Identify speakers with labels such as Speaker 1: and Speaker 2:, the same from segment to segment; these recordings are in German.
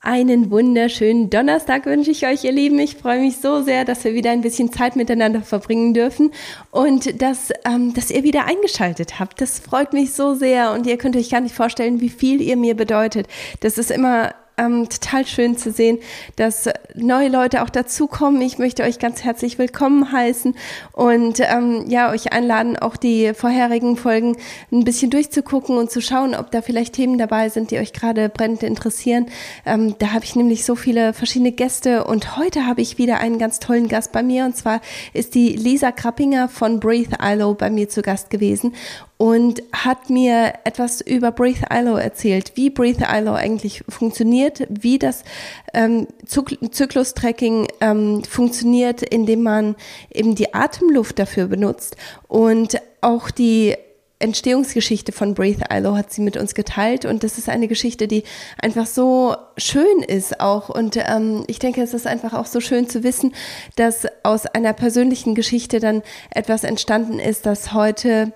Speaker 1: Einen wunderschönen Donnerstag wünsche ich euch, ihr Lieben. Ich freue mich so sehr, dass wir wieder ein bisschen Zeit miteinander verbringen dürfen und dass, ähm, dass ihr wieder eingeschaltet habt. Das freut mich so sehr und ihr könnt euch gar nicht vorstellen, wie viel ihr mir bedeutet. Das ist immer ähm, total schön zu sehen, dass neue Leute auch dazukommen. Ich möchte euch ganz herzlich willkommen heißen und ähm, ja, euch einladen, auch die vorherigen Folgen ein bisschen durchzugucken und zu schauen, ob da vielleicht Themen dabei sind, die euch gerade brennend interessieren. Ähm, da habe ich nämlich so viele verschiedene Gäste und heute habe ich wieder einen ganz tollen Gast bei mir und zwar ist die Lisa Krappinger von Breathe ILO bei mir zu Gast gewesen und hat mir etwas über Breathe ILO erzählt, wie Breathe ILO eigentlich funktioniert, wie das ähm, Zyklus-Tracking ähm, funktioniert, indem man eben die Atemluft dafür benutzt. Und auch die Entstehungsgeschichte von Breathe ILO hat sie mit uns geteilt. Und das ist eine Geschichte, die einfach so schön ist auch. Und ähm, ich denke, es ist einfach auch so schön zu wissen, dass aus einer persönlichen Geschichte dann etwas entstanden ist, das heute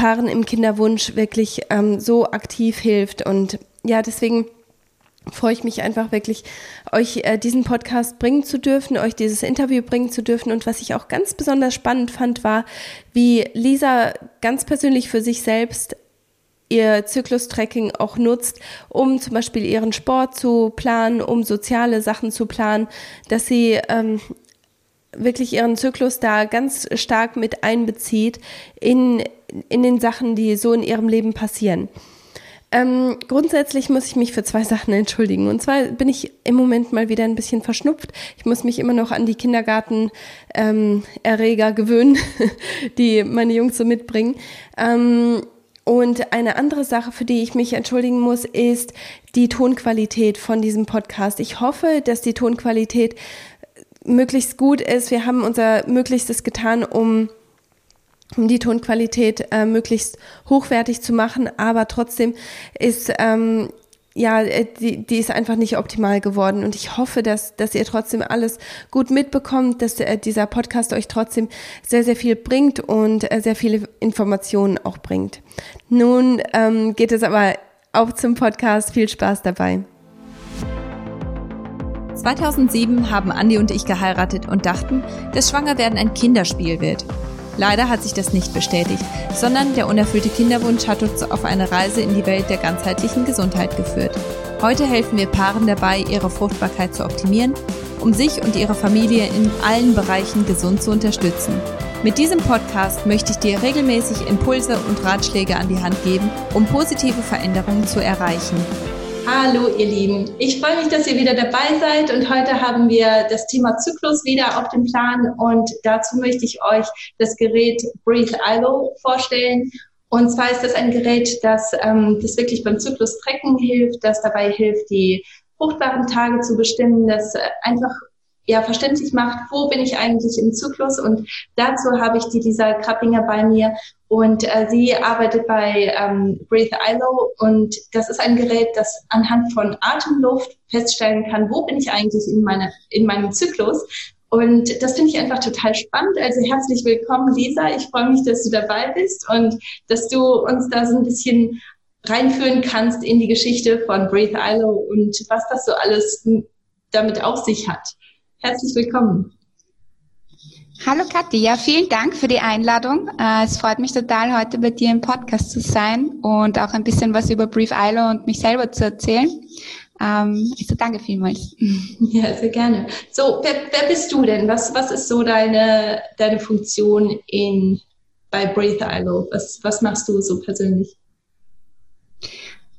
Speaker 1: Paaren im Kinderwunsch wirklich ähm, so aktiv hilft. Und ja, deswegen freue ich mich einfach wirklich, euch äh, diesen Podcast bringen zu dürfen, euch dieses Interview bringen zu dürfen. Und was ich auch ganz besonders spannend fand, war, wie Lisa ganz persönlich für sich selbst ihr Zyklus-Tracking auch nutzt, um zum Beispiel ihren Sport zu planen, um soziale Sachen zu planen, dass sie ähm, wirklich ihren Zyklus da ganz stark mit einbezieht in, in den Sachen, die so in ihrem Leben passieren. Ähm, grundsätzlich muss ich mich für zwei Sachen entschuldigen. Und zwar bin ich im Moment mal wieder ein bisschen verschnupft. Ich muss mich immer noch an die Kindergartenerreger ähm, gewöhnen, die meine Jungs so mitbringen. Ähm, und eine andere Sache, für die ich mich entschuldigen muss, ist die Tonqualität von diesem Podcast. Ich hoffe, dass die Tonqualität möglichst gut ist. Wir haben unser Möglichstes getan, um um die Tonqualität äh, möglichst hochwertig zu machen, aber trotzdem ist ähm, ja, äh, die, die ist einfach nicht optimal geworden. Und ich hoffe, dass, dass ihr trotzdem alles gut mitbekommt, dass äh, dieser Podcast euch trotzdem sehr, sehr viel bringt und äh, sehr viele Informationen auch bringt. Nun ähm, geht es aber auch zum Podcast. Viel Spaß dabei.
Speaker 2: 2007 haben Andi und ich geheiratet und dachten, dass Schwangerwerden ein Kinderspiel wird. Leider hat sich das nicht bestätigt, sondern der unerfüllte Kinderwunsch hat uns auf eine Reise in die Welt der ganzheitlichen Gesundheit geführt. Heute helfen wir Paaren dabei, ihre Fruchtbarkeit zu optimieren, um sich und ihre Familie in allen Bereichen gesund zu unterstützen. Mit diesem Podcast möchte ich dir regelmäßig Impulse und Ratschläge an die Hand geben, um positive Veränderungen zu erreichen.
Speaker 1: Hallo ihr Lieben, ich freue mich, dass ihr wieder dabei seid. Und heute haben wir das Thema Zyklus wieder auf dem Plan. Und dazu möchte ich euch das Gerät Breathe ILO vorstellen. Und zwar ist das ein Gerät, das, ähm, das wirklich beim Zyklus trecken hilft, das dabei hilft, die fruchtbaren Tage zu bestimmen, das einfach ja verständlich macht, wo bin ich eigentlich im Zyklus und dazu habe ich die Lisa Krappinger bei mir und äh, sie arbeitet bei ähm, Breathe ILO und das ist ein Gerät, das anhand von Atemluft feststellen kann, wo bin ich eigentlich in, meine, in meinem Zyklus. Und das finde ich einfach total spannend. Also herzlich willkommen, Lisa. Ich freue mich, dass du dabei bist und dass du uns da so ein bisschen reinführen kannst in die Geschichte von Breathe ILO und was das so alles damit auf sich hat. Herzlich willkommen.
Speaker 3: Hallo Kathi, ja, vielen Dank für die Einladung. Äh, es freut mich total, heute bei dir im Podcast zu sein und auch ein bisschen was über Brief ILO und mich selber zu erzählen. Also danke vielmals.
Speaker 1: Ja, sehr gerne. So, wer, wer bist du denn? Was, was ist so deine, deine Funktion in, bei Breathe ILO? Was, was machst du so persönlich?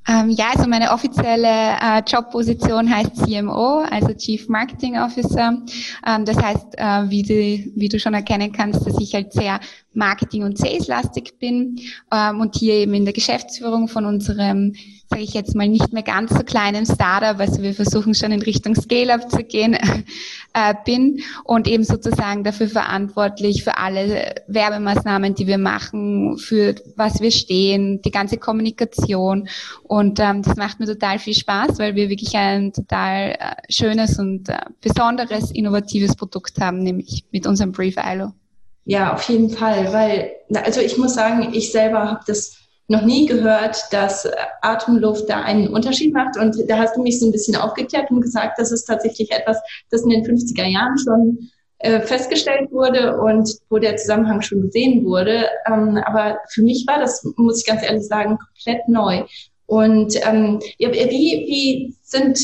Speaker 3: Ähm, ja, also meine offizielle äh, Jobposition heißt CMO, also Chief Marketing Officer. Ähm, das heißt, äh, wie, du, wie du schon erkennen kannst, dass ich halt sehr Marketing- und Sales-lastig bin ähm, und hier eben in der Geschäftsführung von unserem sage ich jetzt mal, nicht mehr ganz so kleinen Startup, also wir versuchen schon in Richtung Scale-up zu gehen, äh, bin und eben sozusagen dafür verantwortlich für alle Werbemaßnahmen, die wir machen, für was wir stehen, die ganze Kommunikation und ähm, das macht mir total viel Spaß, weil wir wirklich ein total äh, schönes und äh, besonderes, innovatives Produkt haben, nämlich mit unserem Brief ILO.
Speaker 1: Ja, auf jeden Fall, weil, also ich muss sagen, ich selber habe das
Speaker 4: noch nie gehört, dass Atemluft da einen Unterschied macht. Und da hast du mich so ein bisschen aufgeklärt und gesagt, das ist tatsächlich etwas, das in den 50er Jahren schon äh, festgestellt wurde und wo der Zusammenhang schon gesehen wurde. Ähm, aber für mich war das, muss ich ganz ehrlich sagen, komplett neu. Und ähm, wie, wie sind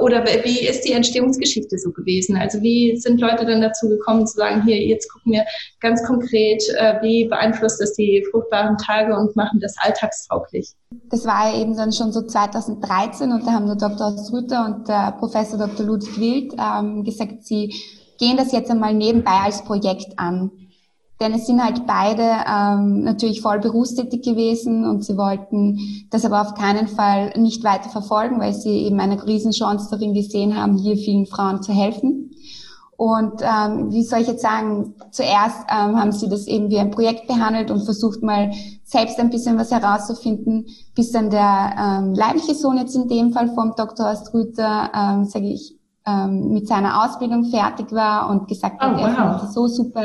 Speaker 4: oder wie ist die Entstehungsgeschichte so gewesen? Also wie sind Leute dann dazu gekommen zu sagen, hier, jetzt gucken wir ganz konkret, äh, wie beeinflusst das die fruchtbaren Tage und machen das alltagstauglich?
Speaker 3: Das war eben dann schon so 2013 und da haben der Dr. Strüter und der Professor Dr. Ludwig Wild ähm, gesagt, sie gehen das jetzt einmal nebenbei als Projekt an. Denn es sind halt beide ähm, natürlich voll berufstätig gewesen und sie wollten das aber auf keinen Fall nicht weiter verfolgen, weil sie eben eine Riesenchance darin gesehen haben, hier vielen Frauen zu helfen. Und ähm, wie soll ich jetzt sagen, zuerst ähm, haben sie das eben wie ein Projekt behandelt und versucht mal selbst ein bisschen was herauszufinden, bis dann der ähm, leibliche Sohn jetzt in dem Fall vom Dr. Astrüter, ähm, sage ich, ähm, mit seiner Ausbildung fertig war und gesagt hat, oh, wow. er fand so super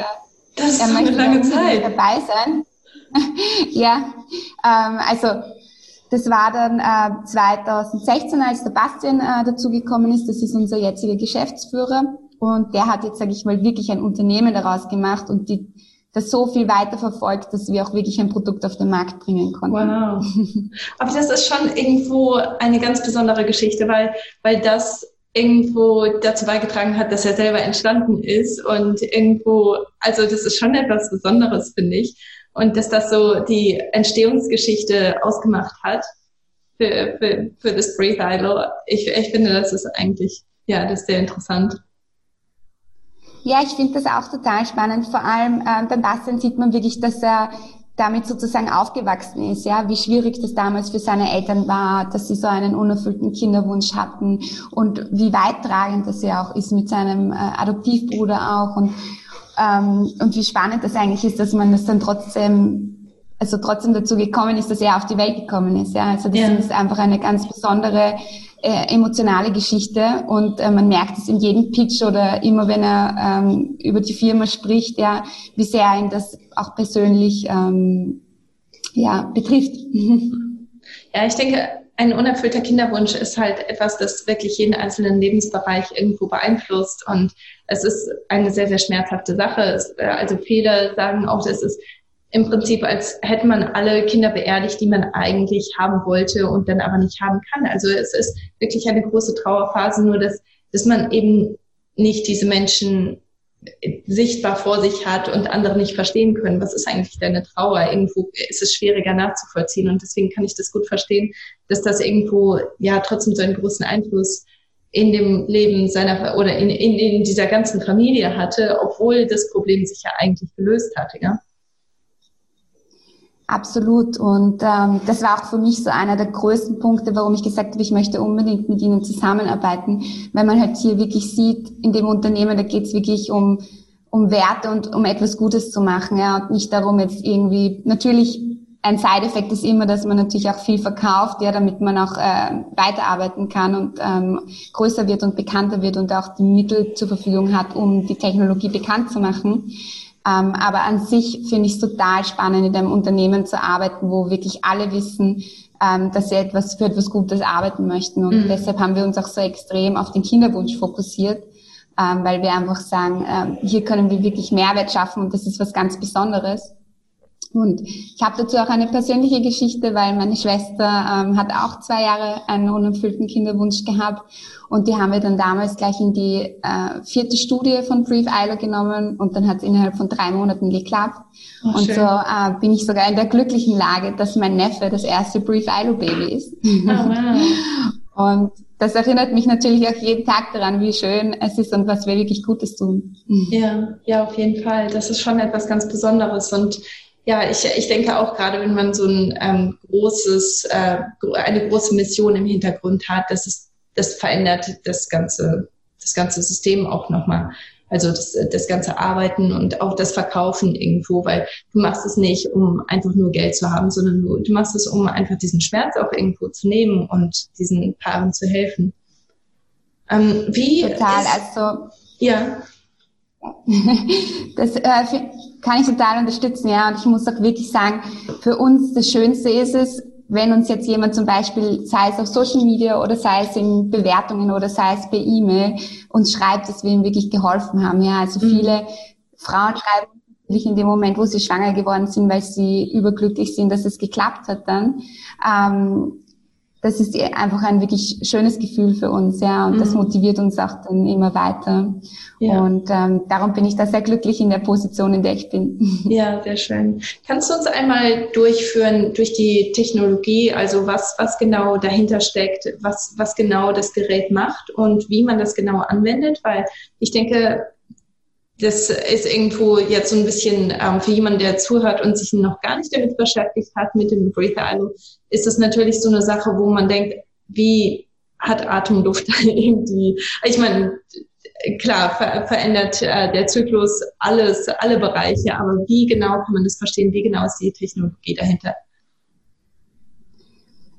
Speaker 4: das ist er eine lange Zeit.
Speaker 3: dabei sein. ja, ähm, also das war dann äh, 2016, als der Bastian äh, dazugekommen ist. Das ist unser jetziger Geschäftsführer. Und der hat jetzt, sage ich mal, wirklich ein Unternehmen daraus gemacht und die, das so viel weiter verfolgt, dass wir auch wirklich ein Produkt auf den Markt bringen konnten. Wow.
Speaker 4: Aber das ist schon irgendwo eine ganz besondere Geschichte, weil, weil das irgendwo dazu beigetragen hat, dass er selber entstanden ist und irgendwo, also das ist schon etwas Besonderes, finde ich. Und dass das so die Entstehungsgeschichte ausgemacht hat für, für, für das Breathe Idol. Ich, ich finde, das ist eigentlich, ja, das ist sehr interessant.
Speaker 3: Ja, ich finde das auch total spannend. Vor allem ähm, beim Bastian sieht man wirklich, dass er damit sozusagen aufgewachsen ist, ja, wie schwierig das damals für seine Eltern war, dass sie so einen unerfüllten Kinderwunsch hatten und wie weittragend das ja auch ist mit seinem äh, Adoptivbruder auch und ähm, und wie spannend das eigentlich ist, dass man das dann trotzdem also trotzdem dazu gekommen ist, dass er auf die Welt gekommen ist, ja, also das ja. ist einfach eine ganz besondere äh, emotionale Geschichte und äh, man merkt es in jedem Pitch oder immer wenn er ähm, über die Firma spricht, ja, wie sehr ihn das auch persönlich ähm, ja, betrifft.
Speaker 4: Ja, ich denke, ein unerfüllter Kinderwunsch ist halt etwas, das wirklich jeden einzelnen Lebensbereich irgendwo beeinflusst und es ist eine sehr, sehr schmerzhafte Sache. Es, äh, also viele sagen auch, es ist im Prinzip, als hätte man alle Kinder beerdigt, die man eigentlich haben wollte und dann aber nicht haben kann. Also es ist wirklich eine große Trauerphase, nur dass, dass man eben nicht diese Menschen sichtbar vor sich hat und andere nicht verstehen können, was ist eigentlich deine Trauer? Irgendwo ist es schwieriger nachzuvollziehen und deswegen kann ich das gut verstehen, dass das irgendwo ja trotzdem so einen großen Einfluss in dem Leben seiner oder in, in, in dieser ganzen Familie hatte, obwohl das Problem sich ja eigentlich gelöst hatte, ja.
Speaker 3: Absolut. Und ähm, das war auch für mich so einer der größten Punkte, warum ich gesagt habe, ich möchte unbedingt mit Ihnen zusammenarbeiten, weil man halt hier wirklich sieht, in dem Unternehmen, da geht es wirklich um, um Werte und um etwas Gutes zu machen. Ja, und nicht darum jetzt irgendwie, natürlich ein Side-Effekt ist immer, dass man natürlich auch viel verkauft, ja, damit man auch äh, weiterarbeiten kann und ähm, größer wird und bekannter wird und auch die Mittel zur Verfügung hat, um die Technologie bekannt zu machen. Ähm, aber an sich finde ich es total spannend, in einem Unternehmen zu arbeiten, wo wirklich alle wissen, ähm, dass sie etwas für etwas Gutes arbeiten möchten. Und mhm. deshalb haben wir uns auch so extrem auf den Kinderwunsch fokussiert, ähm, weil wir einfach sagen, ähm, hier können wir wirklich Mehrwert schaffen und das ist was ganz Besonderes. Und ich habe dazu auch eine persönliche Geschichte, weil meine Schwester ähm, hat auch zwei Jahre einen unerfüllten Kinderwunsch gehabt und die haben wir dann damals gleich in die äh, vierte Studie von Brief Isla genommen und dann hat es innerhalb von drei Monaten geklappt. Oh, und schön. so äh, bin ich sogar in der glücklichen Lage, dass mein Neffe das erste Brief Isla Baby ist. Oh, wow. und das erinnert mich natürlich auch jeden Tag daran, wie schön es ist und was wir wirklich Gutes tun.
Speaker 4: Ja, ja, auf jeden Fall. Das ist schon etwas ganz Besonderes und ja, ich, ich denke auch gerade, wenn man so ein ähm, großes, äh, eine große Mission im Hintergrund hat, das ist, das verändert das ganze, das ganze System auch nochmal. Also das, das ganze Arbeiten und auch das Verkaufen irgendwo, weil du machst es nicht, um einfach nur Geld zu haben, sondern du, du machst es, um einfach diesen Schmerz auch irgendwo zu nehmen und diesen Paaren zu helfen.
Speaker 3: Ähm, wie Total, ist, also
Speaker 4: ja.
Speaker 3: Das äh, kann ich total unterstützen, ja. Und ich muss auch wirklich sagen, für uns das Schönste ist es, wenn uns jetzt jemand zum Beispiel, sei es auf Social Media oder sei es in Bewertungen oder sei es per E-Mail, uns schreibt, dass wir ihm wirklich geholfen haben. Ja, also mhm. viele Frauen schreiben wirklich in dem Moment, wo sie schwanger geworden sind, weil sie überglücklich sind, dass es geklappt hat dann. Ähm, das ist einfach ein wirklich schönes Gefühl für uns, ja, und mhm. das motiviert uns auch dann immer weiter. Ja. Und ähm, darum bin ich da sehr glücklich in der Position, in der ich bin.
Speaker 4: Ja, sehr schön. Kannst du uns einmal durchführen durch die Technologie, also was, was genau dahinter steckt, was, was genau das Gerät macht und wie man das genau anwendet? Weil ich denke, das ist irgendwo jetzt so ein bisschen ähm, für jemanden, der zuhört und sich noch gar nicht damit beschäftigt hat, mit dem Breather Island, ist das natürlich so eine Sache, wo man denkt, wie hat Atemluft irgendwie, ich meine, klar, ver verändert äh, der Zyklus alles, alle Bereiche, aber wie genau kann man das verstehen? Wie genau ist die Technologie dahinter?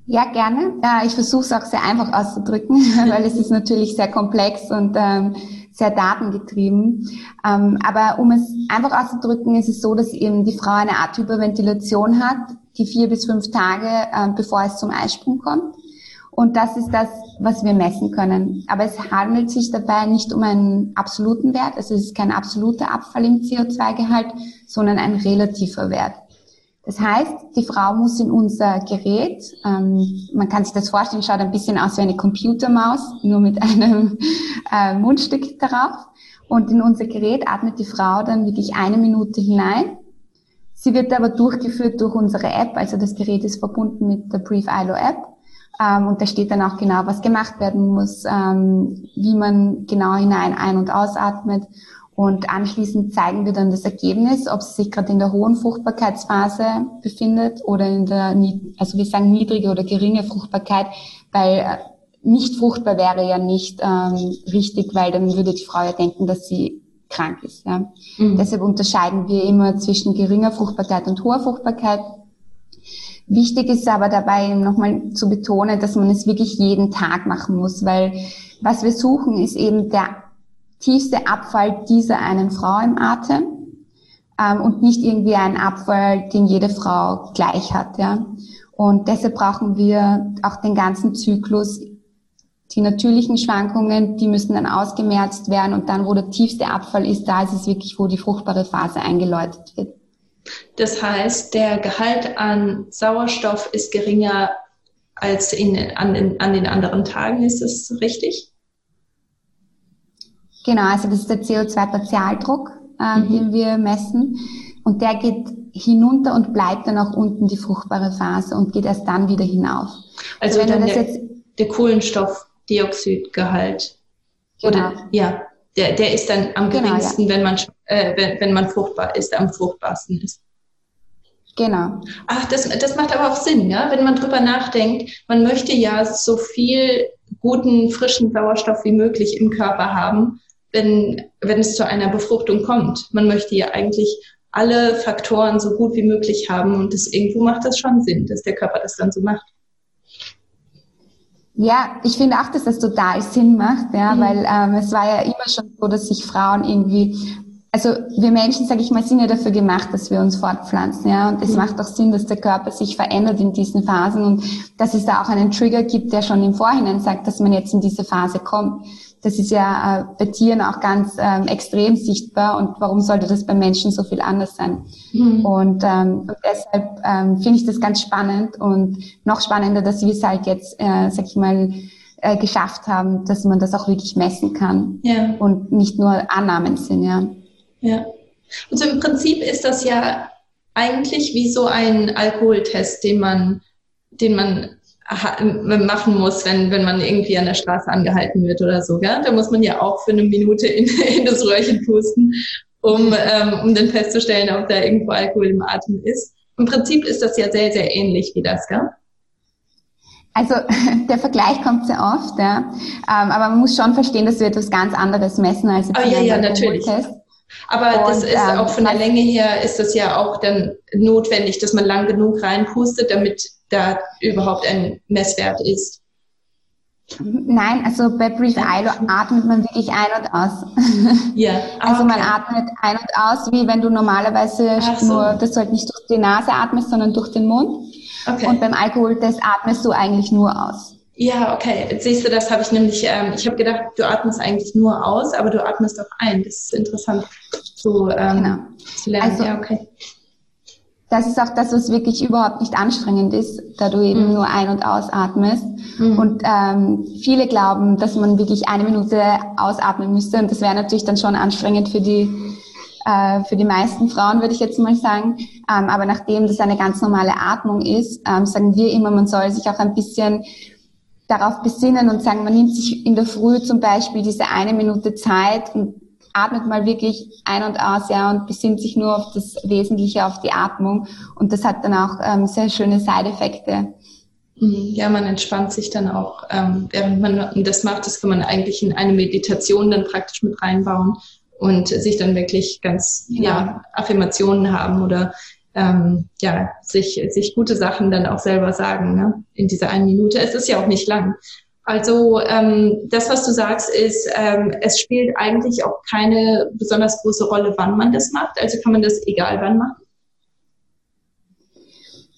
Speaker 3: Ja, gerne. Ja, ich versuche es auch sehr einfach auszudrücken, weil es ist natürlich sehr komplex und ähm, sehr datengetrieben. Ähm, aber um es einfach auszudrücken, ist es so, dass eben die Frau eine Art Hyperventilation hat, die vier bis fünf Tage, äh, bevor es zum Eisprung kommt. Und das ist das, was wir messen können. Aber es handelt sich dabei nicht um einen absoluten Wert, also es ist kein absoluter Abfall im CO2-Gehalt, sondern ein relativer Wert. Das heißt, die Frau muss in unser Gerät, ähm, man kann sich das vorstellen, schaut ein bisschen aus wie eine Computermaus, nur mit einem äh, Mundstück darauf. Und in unser Gerät atmet die Frau dann wirklich eine Minute hinein. Sie wird aber durchgeführt durch unsere App, also das Gerät ist verbunden mit der Brief ILO App. Ähm, und da steht dann auch genau, was gemacht werden muss, ähm, wie man genau hinein ein- und ausatmet. Und anschließend zeigen wir dann das Ergebnis, ob sie sich gerade in der hohen Fruchtbarkeitsphase befindet oder in der, also wir sagen niedrige oder geringe Fruchtbarkeit, weil äh, nicht fruchtbar wäre ja nicht ähm, richtig, weil dann würde die Frau ja denken, dass sie krank ist. Ja. Mhm. Deshalb unterscheiden wir immer zwischen geringer Fruchtbarkeit und hoher Fruchtbarkeit. Wichtig ist aber dabei nochmal zu betonen, dass man es wirklich jeden Tag machen muss, weil was wir suchen, ist eben der tiefste Abfall dieser einen Frau im Atem ähm, und nicht irgendwie ein Abfall, den jede Frau gleich hat. Ja? Und deshalb brauchen wir auch den ganzen Zyklus. Die natürlichen Schwankungen, die müssen dann ausgemerzt werden und dann, wo der tiefste Abfall ist, da ist es wirklich, wo die fruchtbare Phase eingeläutet wird.
Speaker 4: Das heißt, der Gehalt an Sauerstoff ist geringer als in, an, in, an den anderen Tagen, ist das richtig?
Speaker 3: Genau, also das ist der CO2-Partialdruck, äh, mhm. den wir messen. Und der geht hinunter und bleibt dann auch unten die fruchtbare Phase und geht erst dann wieder hinauf.
Speaker 4: Also, also wenn der, jetzt, der Kohlenstoffdioxidgehalt. Genau. Oder, ja, der, der ist dann am genau, geringsten, ja. wenn man äh, wenn, wenn man fruchtbar ist, am fruchtbarsten ist.
Speaker 3: Genau.
Speaker 4: Ach, das, das macht aber auch Sinn, ja? wenn man drüber nachdenkt. Man möchte ja so viel guten, frischen Sauerstoff wie möglich im Körper haben wenn, wenn es zu einer Befruchtung kommt. Man möchte ja eigentlich alle Faktoren so gut wie möglich haben und das irgendwo macht das schon Sinn, dass der Körper das dann so macht.
Speaker 3: Ja, ich finde auch, dass das total Sinn macht, ja, mhm. weil ähm, es war ja immer schon so, dass sich Frauen irgendwie, also wir Menschen, sage ich mal, sind ja dafür gemacht, dass wir uns fortpflanzen, ja, und es mhm. macht auch Sinn, dass der Körper sich verändert in diesen Phasen und dass es da auch einen Trigger gibt, der schon im Vorhinein sagt, dass man jetzt in diese Phase kommt. Das ist ja äh, bei Tieren auch ganz ähm, extrem sichtbar und warum sollte das bei Menschen so viel anders sein? Mhm. Und, ähm, und deshalb ähm, finde ich das ganz spannend und noch spannender, dass wir es halt jetzt, äh, sag ich mal, äh, geschafft haben, dass man das auch wirklich messen kann ja. und nicht nur Annahmen sind, ja.
Speaker 4: Ja. Also im Prinzip ist das ja eigentlich wie so ein Alkoholtest, den man, den man machen muss, wenn, wenn man irgendwie an der Straße angehalten wird oder so. Gell? Da muss man ja auch für eine Minute in, in das Röhrchen pusten, um, ähm, um dann festzustellen, ob da irgendwo Alkohol im Atem ist. Im Prinzip ist das ja sehr, sehr ähnlich wie das, gell?
Speaker 3: Also der Vergleich kommt sehr oft, ja. Ähm, aber man muss schon verstehen, dass wir etwas ganz anderes messen als
Speaker 4: jetzt oh, ja, ja, natürlich. Aber und, das ist ähm, auch von der Länge her ist das ja auch dann notwendig, dass man lang genug reinpustet, damit da überhaupt ein Messwert ist.
Speaker 3: Nein, also bei Breathe ILO atmet man wirklich ein und aus. Ja. Ah, also man atmet ein und aus, wie wenn du normalerweise so. nur, dass du halt nicht durch die Nase atmest, sondern durch den Mund. Okay. Und beim Alkoholtest atmest du eigentlich nur aus.
Speaker 4: Ja, okay. Jetzt siehst du, das habe ich nämlich, ähm, ich habe gedacht, du atmest eigentlich nur aus, aber du atmest auch ein. Das ist interessant zu, ähm, genau. zu lernen. Also, ja, okay
Speaker 3: das ist auch das, was wirklich überhaupt nicht anstrengend ist, da du eben mhm. nur ein- und ausatmest. Mhm. Und ähm, viele glauben, dass man wirklich eine Minute ausatmen müsste. Und das wäre natürlich dann schon anstrengend für die, äh, für die meisten Frauen, würde ich jetzt mal sagen. Ähm, aber nachdem das eine ganz normale Atmung ist, ähm, sagen wir immer, man soll sich auch ein bisschen darauf besinnen und sagen, man nimmt sich in der Früh zum Beispiel diese eine Minute Zeit und atmet mal wirklich ein und aus, ja, und besinnt sich nur auf das Wesentliche, auf die Atmung. Und das hat dann auch ähm, sehr schöne Side-Effekte.
Speaker 4: Mhm. Ja, man entspannt sich dann auch, ähm, während man das macht. Das kann man eigentlich in eine Meditation dann praktisch mit reinbauen und sich dann wirklich ganz, ja, ja Affirmationen haben oder ähm, ja, sich, sich gute Sachen dann auch selber sagen, ne? in dieser einen Minute. Es ist ja auch nicht lang. Also ähm, das, was du sagst, ist, ähm, es spielt eigentlich auch keine besonders große Rolle, wann man das macht. Also kann man das egal wann machen.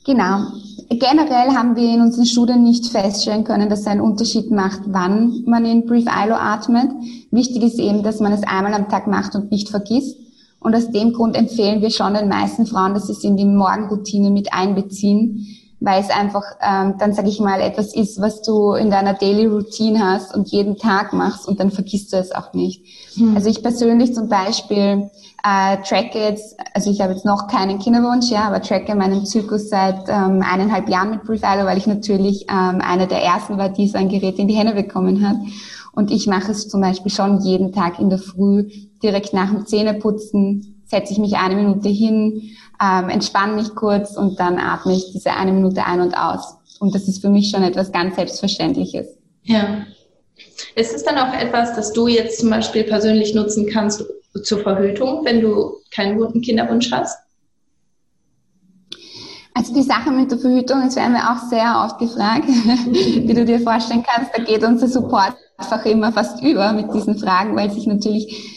Speaker 3: Genau. Generell haben wir in unseren Studien nicht feststellen können, dass es einen Unterschied macht, wann man in Brief ILO atmet. Wichtig ist eben, dass man es einmal am Tag macht und nicht vergisst. Und aus dem Grund empfehlen wir schon den meisten Frauen, dass sie es in die Morgenroutine mit einbeziehen weil es einfach ähm, dann, sage ich mal, etwas ist, was du in deiner Daily Routine hast und jeden Tag machst und dann vergisst du es auch nicht. Hm. Also ich persönlich zum Beispiel äh, tracke jetzt, also ich habe jetzt noch keinen Kinderwunsch, ja, aber tracke meinen Zyklus seit ähm, eineinhalb Jahren mit Prefiler, weil ich natürlich ähm, einer der ersten war, die so ein Gerät in die Hände bekommen hat. Und ich mache es zum Beispiel schon jeden Tag in der Früh, direkt nach dem Zähneputzen, setze ich mich eine Minute hin, ähm, entspanne mich kurz und dann atme ich diese eine Minute ein und aus. Und das ist für mich schon etwas ganz Selbstverständliches.
Speaker 4: Ja. Ist es dann auch etwas, das du jetzt zum Beispiel persönlich nutzen kannst zur Verhütung, wenn du keinen guten Kinderwunsch hast?
Speaker 3: Also die Sache mit der Verhütung, das werden wir auch sehr oft gefragt, wie du dir vorstellen kannst. Da geht unser Support einfach immer fast über mit diesen Fragen, weil sich natürlich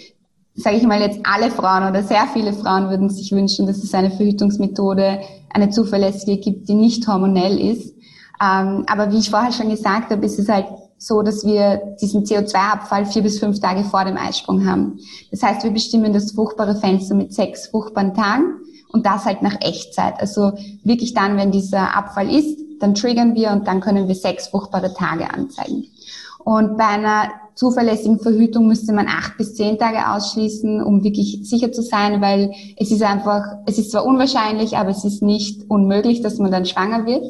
Speaker 3: sage ich mal jetzt alle Frauen oder sehr viele Frauen würden sich wünschen, dass es eine Verhütungsmethode, eine zuverlässige gibt, die nicht hormonell ist. Ähm, aber wie ich vorher schon gesagt habe, ist es halt so, dass wir diesen CO2-Abfall vier bis fünf Tage vor dem Eisprung haben. Das heißt, wir bestimmen das fruchtbare Fenster mit sechs fruchtbaren Tagen und das halt nach Echtzeit. Also wirklich dann, wenn dieser Abfall ist, dann triggern wir und dann können wir sechs fruchtbare Tage anzeigen. Und bei einer zuverlässigen Verhütung müsste man acht bis zehn Tage ausschließen, um wirklich sicher zu sein, weil es ist einfach, es ist zwar unwahrscheinlich, aber es ist nicht unmöglich, dass man dann schwanger wird.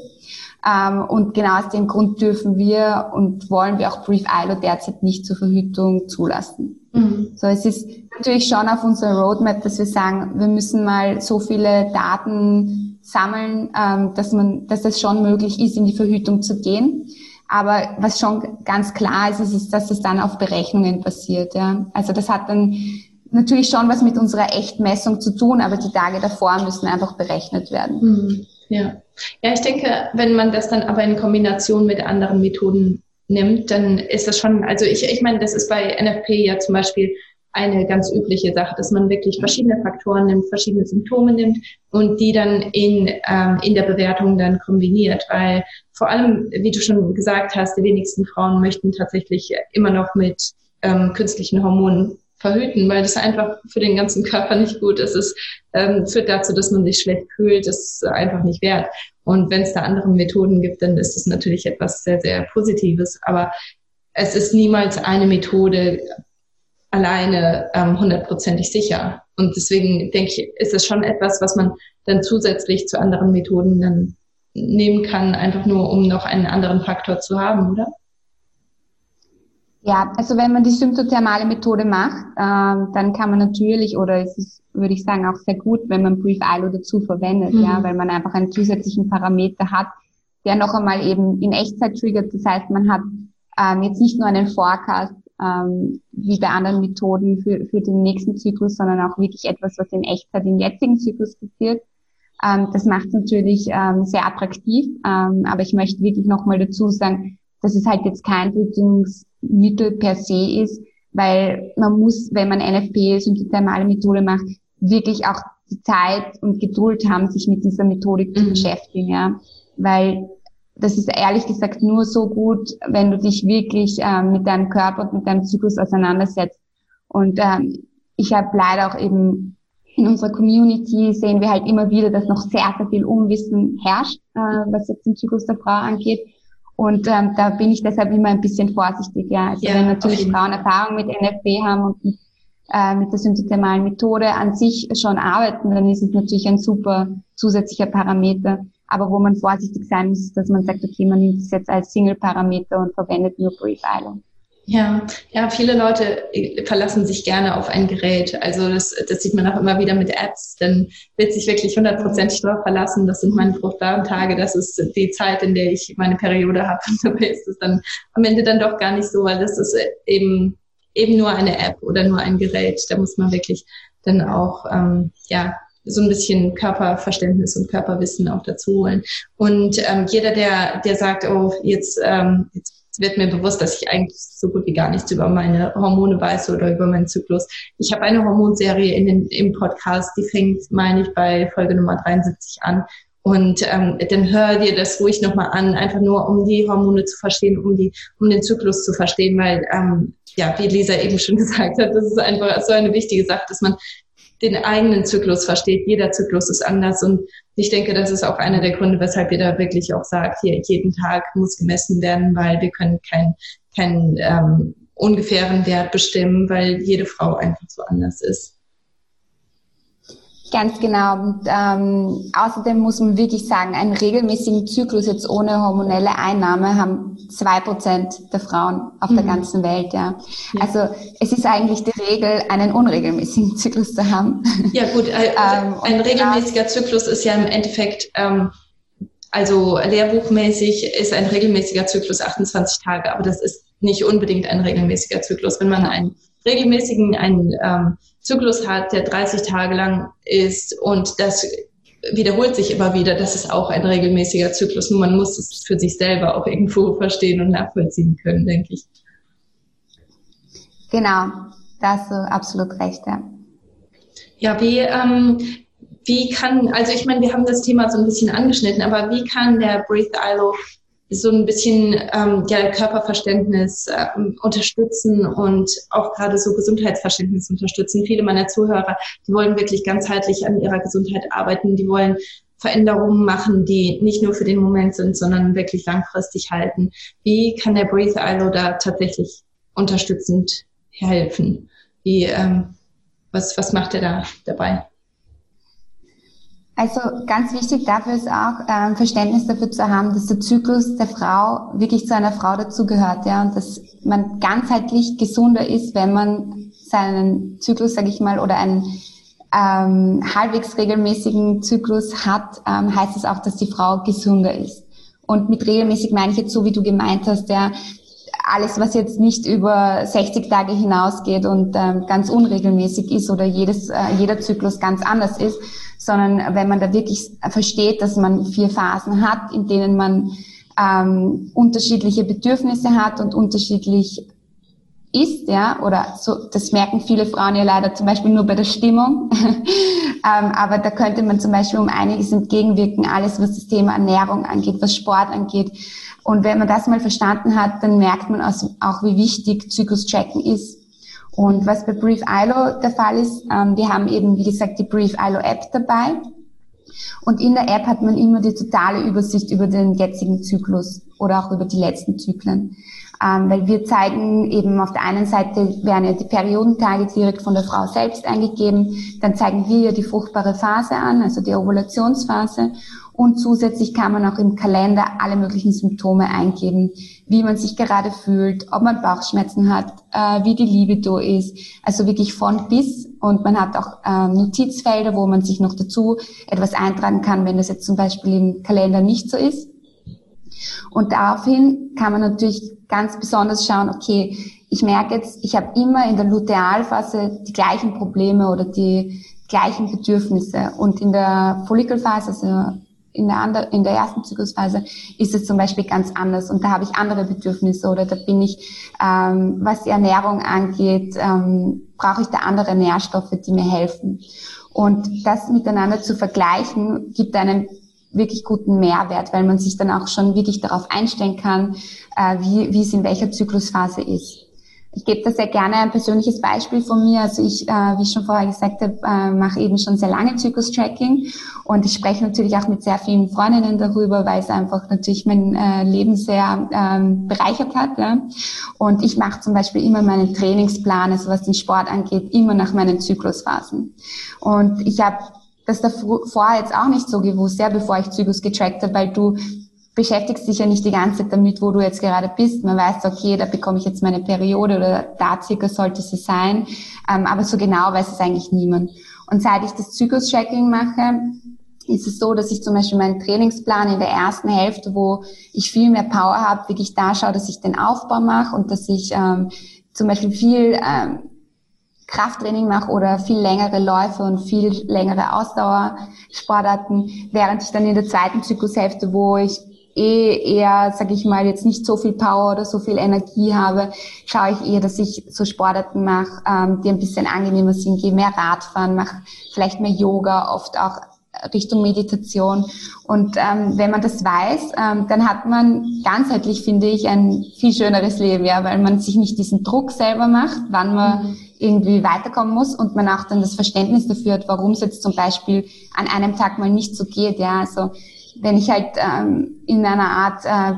Speaker 3: Ähm, und genau aus dem Grund dürfen wir und wollen wir auch Brief ILO derzeit nicht zur Verhütung zulassen. Mhm. So, es ist natürlich schon auf unserer Roadmap, dass wir sagen, wir müssen mal so viele Daten sammeln, ähm, dass man, dass es schon möglich ist, in die Verhütung zu gehen. Aber was schon ganz klar ist, ist, dass es dann auf Berechnungen basiert. Ja. Also das hat dann natürlich schon was mit unserer Echtmessung zu tun, aber die Tage davor müssen einfach berechnet werden.
Speaker 4: Mhm. Ja. ja, ich denke, wenn man das dann aber in Kombination mit anderen Methoden nimmt, dann ist das schon, also ich, ich meine, das ist bei NFP ja zum Beispiel eine ganz übliche Sache, dass man wirklich verschiedene Faktoren nimmt, verschiedene Symptome nimmt und die dann in, ähm, in der Bewertung dann kombiniert, weil vor allem, wie du schon gesagt hast, die wenigsten Frauen möchten tatsächlich immer noch mit ähm, künstlichen Hormonen verhüten, weil das einfach für den ganzen Körper nicht gut ist. Es ähm, führt dazu, dass man sich schlecht fühlt. Das ist einfach nicht wert. Und wenn es da andere Methoden gibt, dann ist es natürlich etwas sehr, sehr Positives. Aber es ist niemals eine Methode alleine ähm, hundertprozentig sicher. Und deswegen denke ich, ist es schon etwas, was man dann zusätzlich zu anderen Methoden dann nehmen kann, einfach nur um noch einen anderen Faktor zu haben, oder?
Speaker 3: Ja, also wenn man die symptothermale Methode macht, ähm, dann kann man natürlich, oder es ist, würde ich sagen, auch sehr gut, wenn man Brief ILO dazu verwendet, mhm. ja, weil man einfach einen zusätzlichen Parameter hat, der noch einmal eben in Echtzeit triggert. Das heißt, man hat ähm, jetzt nicht nur einen Forecast, ähm, wie bei anderen Methoden für, für den nächsten Zyklus, sondern auch wirklich etwas, was in Echtzeit im jetzigen Zyklus passiert. Ähm, das macht es natürlich ähm, sehr attraktiv, ähm, aber ich möchte wirklich nochmal dazu sagen, dass es halt jetzt kein Tötungsmittel per se ist, weil man muss, wenn man NFP ist und die thermale Methode macht, wirklich auch die Zeit und Geduld haben, sich mit dieser Methodik mhm. zu beschäftigen, ja, weil das ist ehrlich gesagt nur so gut, wenn du dich wirklich ähm, mit deinem Körper und mit deinem Zyklus auseinandersetzt. Und ähm, ich habe leider auch eben in unserer Community sehen wir halt immer wieder, dass noch sehr, sehr viel Unwissen herrscht, äh, was jetzt den Zyklus der Frau angeht. Und ähm, da bin ich deshalb immer ein bisschen vorsichtig. Ja, also ja, wenn natürlich Frauen Erfahrung mit NFP haben und mit, äh, mit der symptothermalen Methode an sich schon arbeiten, dann ist es natürlich ein super zusätzlicher Parameter. Aber wo man vorsichtig sein muss, dass man sagt, okay, man nimmt es jetzt als Single-Parameter und verwendet nur Brief Island.
Speaker 4: Ja, ja, viele Leute verlassen sich gerne auf ein Gerät. Also das, das sieht man auch immer wieder mit Apps. Dann wird sich wirklich hundertprozentig darauf verlassen. Das sind meine fruchtbaren Tage. Das ist die Zeit, in der ich meine Periode habe. Und dabei ist es dann am Ende dann doch gar nicht so, weil das ist eben eben nur eine App oder nur ein Gerät. Da muss man wirklich dann auch ähm, ja so ein bisschen Körperverständnis und Körperwissen auch dazu holen. Und ähm, jeder, der der sagt, oh jetzt ähm, jetzt wird mir bewusst, dass ich eigentlich so gut wie gar nichts über meine Hormone weiß oder über meinen Zyklus. Ich habe eine Hormonserie in den, im Podcast, die fängt, meine ich, bei Folge Nummer 73 an. Und ähm, dann hör dir das ruhig nochmal an, einfach nur um die Hormone zu verstehen, um die, um den Zyklus zu verstehen, weil ähm, ja, wie Lisa eben schon gesagt hat, das ist einfach so eine wichtige Sache, dass man den eigenen Zyklus versteht. Jeder Zyklus ist anders und ich denke, das ist auch einer der Gründe, weshalb ihr da wirklich auch sagt, hier jeden Tag muss gemessen werden, weil wir können keinen kein, ähm, ungefähren Wert bestimmen, weil jede Frau einfach so anders ist.
Speaker 3: Ganz genau. Und, ähm, außerdem muss man wirklich sagen, einen regelmäßigen Zyklus jetzt ohne hormonelle Einnahme haben zwei Prozent der Frauen auf mhm. der ganzen Welt. Ja. ja. Also es ist eigentlich die Regel, einen unregelmäßigen Zyklus zu haben.
Speaker 4: Ja gut, äh, ähm, ein regelmäßiger Zyklus ist ja im Endeffekt ähm, also lehrbuchmäßig ist ein regelmäßiger Zyklus 28 Tage, aber das ist nicht unbedingt ein regelmäßiger Zyklus. Wenn man einen regelmäßigen einen ähm, Zyklus hat, der 30 Tage lang ist und das wiederholt sich immer wieder, das ist auch ein regelmäßiger Zyklus. Nur man muss es für sich selber auch irgendwo verstehen und nachvollziehen können, denke ich.
Speaker 3: Genau, da hast du absolut recht, ja.
Speaker 4: Ja, wie, ähm, wie kann, also ich meine, wir haben das Thema so ein bisschen angeschnitten, aber wie kann der Breathe ILO so ein bisschen ähm, ja, Körperverständnis äh, unterstützen und auch gerade so Gesundheitsverständnis unterstützen. Viele meiner Zuhörer, die wollen wirklich ganzheitlich an ihrer Gesundheit arbeiten, die wollen Veränderungen machen, die nicht nur für den Moment sind, sondern wirklich langfristig halten. Wie kann der Breathe ILO da tatsächlich unterstützend helfen? Wie, ähm, was, was macht er da dabei?
Speaker 3: Also ganz wichtig dafür ist auch ähm, Verständnis dafür zu haben, dass der Zyklus der Frau wirklich zu einer Frau dazugehört, ja, und dass man ganzheitlich gesunder ist, wenn man seinen Zyklus, sage ich mal, oder einen ähm, halbwegs regelmäßigen Zyklus hat, ähm, heißt es auch, dass die Frau gesünder ist. Und mit regelmäßig meine ich jetzt so, wie du gemeint hast, ja, alles, was jetzt nicht über 60 Tage hinausgeht und ähm, ganz unregelmäßig ist oder jedes, äh, jeder Zyklus ganz anders ist, sondern wenn man da wirklich versteht, dass man vier Phasen hat, in denen man ähm, unterschiedliche Bedürfnisse hat und unterschiedlich ist, ja, oder so, das merken viele Frauen ja leider zum Beispiel nur bei der Stimmung. ähm, aber da könnte man zum Beispiel um einiges entgegenwirken, alles was das Thema Ernährung angeht, was Sport angeht. Und wenn man das mal verstanden hat, dann merkt man auch, wie wichtig Zyklus-Tracken ist. Und was bei Brief ILO der Fall ist, ähm, wir haben eben, wie gesagt, die Brief ILO App dabei. Und in der App hat man immer die totale Übersicht über den jetzigen Zyklus oder auch über die letzten Zyklen. Ähm, weil wir zeigen eben auf der einen Seite werden ja die Periodentage direkt von der Frau selbst eingegeben, dann zeigen wir ja die fruchtbare Phase an, also die Ovulationsphase und zusätzlich kann man auch im Kalender alle möglichen Symptome eingeben, wie man sich gerade fühlt, ob man Bauchschmerzen hat, äh, wie die Libido ist. Also wirklich von bis. Und man hat auch äh, Notizfelder, wo man sich noch dazu etwas eintragen kann, wenn das jetzt zum Beispiel im Kalender nicht so ist. Und daraufhin kann man natürlich ganz besonders schauen, okay, ich merke jetzt, ich habe immer in der Lutealphase die gleichen Probleme oder die gleichen Bedürfnisse. Und in der Follikelphase, also in der, andere, in der ersten Zyklusphase ist es zum Beispiel ganz anders und da habe ich andere Bedürfnisse oder da bin ich, ähm, was die Ernährung angeht, ähm, brauche ich da andere Nährstoffe, die mir helfen. Und das miteinander zu vergleichen, gibt einen wirklich guten Mehrwert, weil man sich dann auch schon wirklich darauf einstellen kann, äh, wie, wie es in welcher Zyklusphase ist. Ich gebe da sehr gerne ein persönliches Beispiel von mir. Also ich, äh, wie ich schon vorher gesagt habe, äh, mache eben schon sehr lange Zyklus-Tracking und ich spreche natürlich auch mit sehr vielen Freundinnen darüber, weil es einfach natürlich mein äh, Leben sehr ähm, bereichert hat. Ja? Und ich mache zum Beispiel immer meinen Trainingsplan, also was den Sport angeht, immer nach meinen Zyklusphasen. Und ich habe das davor jetzt auch nicht so gewusst, ja, bevor ich Zyklus getrackt habe, weil du beschäftigst dich ja nicht die ganze Zeit damit, wo du jetzt gerade bist. Man weiß, okay, da bekomme ich jetzt meine Periode oder da circa sollte sie sein. Ähm, aber so genau weiß es eigentlich niemand. Und seit ich das Zyklus-Tracking mache, ist es so, dass ich zum Beispiel meinen Trainingsplan in der ersten Hälfte, wo ich viel mehr Power habe, wirklich da schaue, dass ich den Aufbau mache und dass ich ähm, zum Beispiel viel ähm, Krafttraining mache oder viel längere Läufe und viel längere Ausdauersportarten, während ich dann in der zweiten Zyklushälfte, wo ich eh eher, sag ich mal, jetzt nicht so viel Power oder so viel Energie habe, schaue ich eher, dass ich so Sportarten mache, ähm, die ein bisschen angenehmer sind, gehe mehr Radfahren, mache vielleicht mehr Yoga, oft auch Richtung Meditation. Und ähm, wenn man das weiß, ähm, dann hat man ganzheitlich, finde ich, ein viel schöneres Leben, ja, weil man sich nicht diesen Druck selber macht, wann man mhm. Irgendwie weiterkommen muss und man auch dann das Verständnis dafür hat, warum es jetzt zum Beispiel an einem Tag mal nicht so geht. Ja, also wenn ich halt ähm, in einer Art, äh,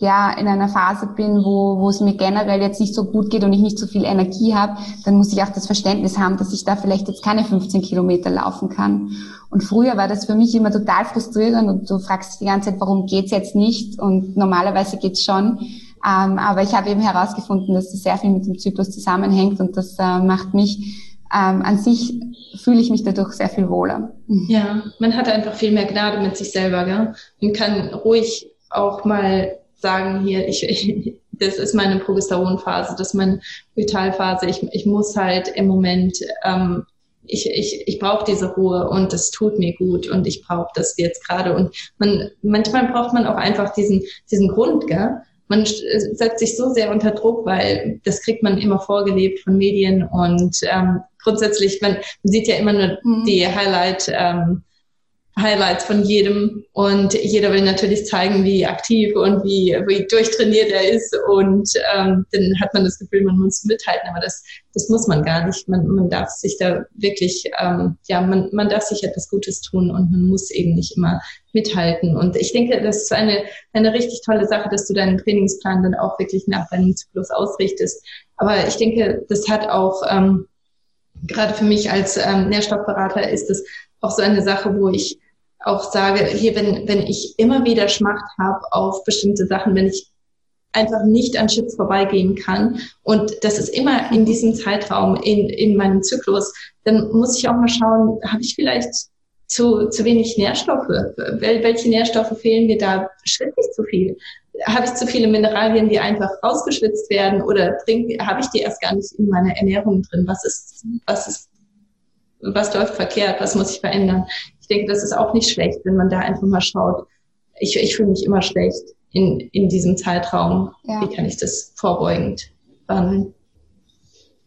Speaker 3: ja, in einer Phase bin, wo, wo es mir generell jetzt nicht so gut geht und ich nicht so viel Energie habe, dann muss ich auch das Verständnis haben, dass ich da vielleicht jetzt keine 15 Kilometer laufen kann. Und früher war das für mich immer total frustrierend und du fragst dich die ganze Zeit, warum geht's jetzt nicht? Und normalerweise geht's schon. Ähm, aber ich habe eben herausgefunden, dass das sehr viel mit dem Zyklus zusammenhängt und das äh, macht mich ähm, an sich fühle ich mich dadurch sehr viel wohler.
Speaker 4: Ja, man hat einfach viel mehr Gnade mit sich selber, gell? Man kann ruhig auch mal sagen, hier, ich, das ist meine Progesteronphase, das ist meine Vitalphase. Ich, ich muss halt im Moment, ähm, ich, ich, ich brauche diese Ruhe und das tut mir gut und ich brauche das jetzt gerade. Und man, manchmal braucht man auch einfach diesen, diesen Grund, gell? Man setzt sich so sehr unter Druck, weil das kriegt man immer vorgelebt von Medien und ähm, grundsätzlich, man, man sieht ja immer nur mhm. die Highlight, ähm, Highlights von jedem und jeder will natürlich zeigen, wie aktiv und wie, wie durchtrainiert er ist und ähm, dann hat man das Gefühl, man muss mithalten, aber das, das muss man gar nicht. Man, man darf sich da wirklich, ähm, ja, man, man darf sich etwas Gutes tun und man muss eben nicht immer mithalten. Und ich denke, das ist eine, eine richtig tolle Sache, dass du deinen Trainingsplan dann auch wirklich nach deinem Zyklus ausrichtest. Aber ich denke, das hat auch ähm, gerade für mich als ähm, Nährstoffberater ist es auch so eine Sache, wo ich auch sage, hier, wenn, wenn ich immer wieder Schmacht habe auf bestimmte Sachen, wenn ich einfach nicht an Chips vorbeigehen kann und das ist immer in diesem Zeitraum in, in meinem Zyklus, dann muss ich auch mal schauen, habe ich vielleicht zu, zu wenig Nährstoffe? Wel, welche Nährstoffe fehlen mir da? Schwitze ich zu viel? Habe ich zu viele Mineralien, die einfach rausgeschwitzt werden oder trink, habe ich die erst gar nicht in meiner Ernährung drin? Was ist, was ist, was läuft verkehrt? Was muss ich verändern? ich denke, das ist auch nicht schlecht, wenn man da einfach mal schaut. Ich, ich fühle mich immer schlecht in, in diesem Zeitraum. Ja. Wie kann ich das vorbeugend behandeln?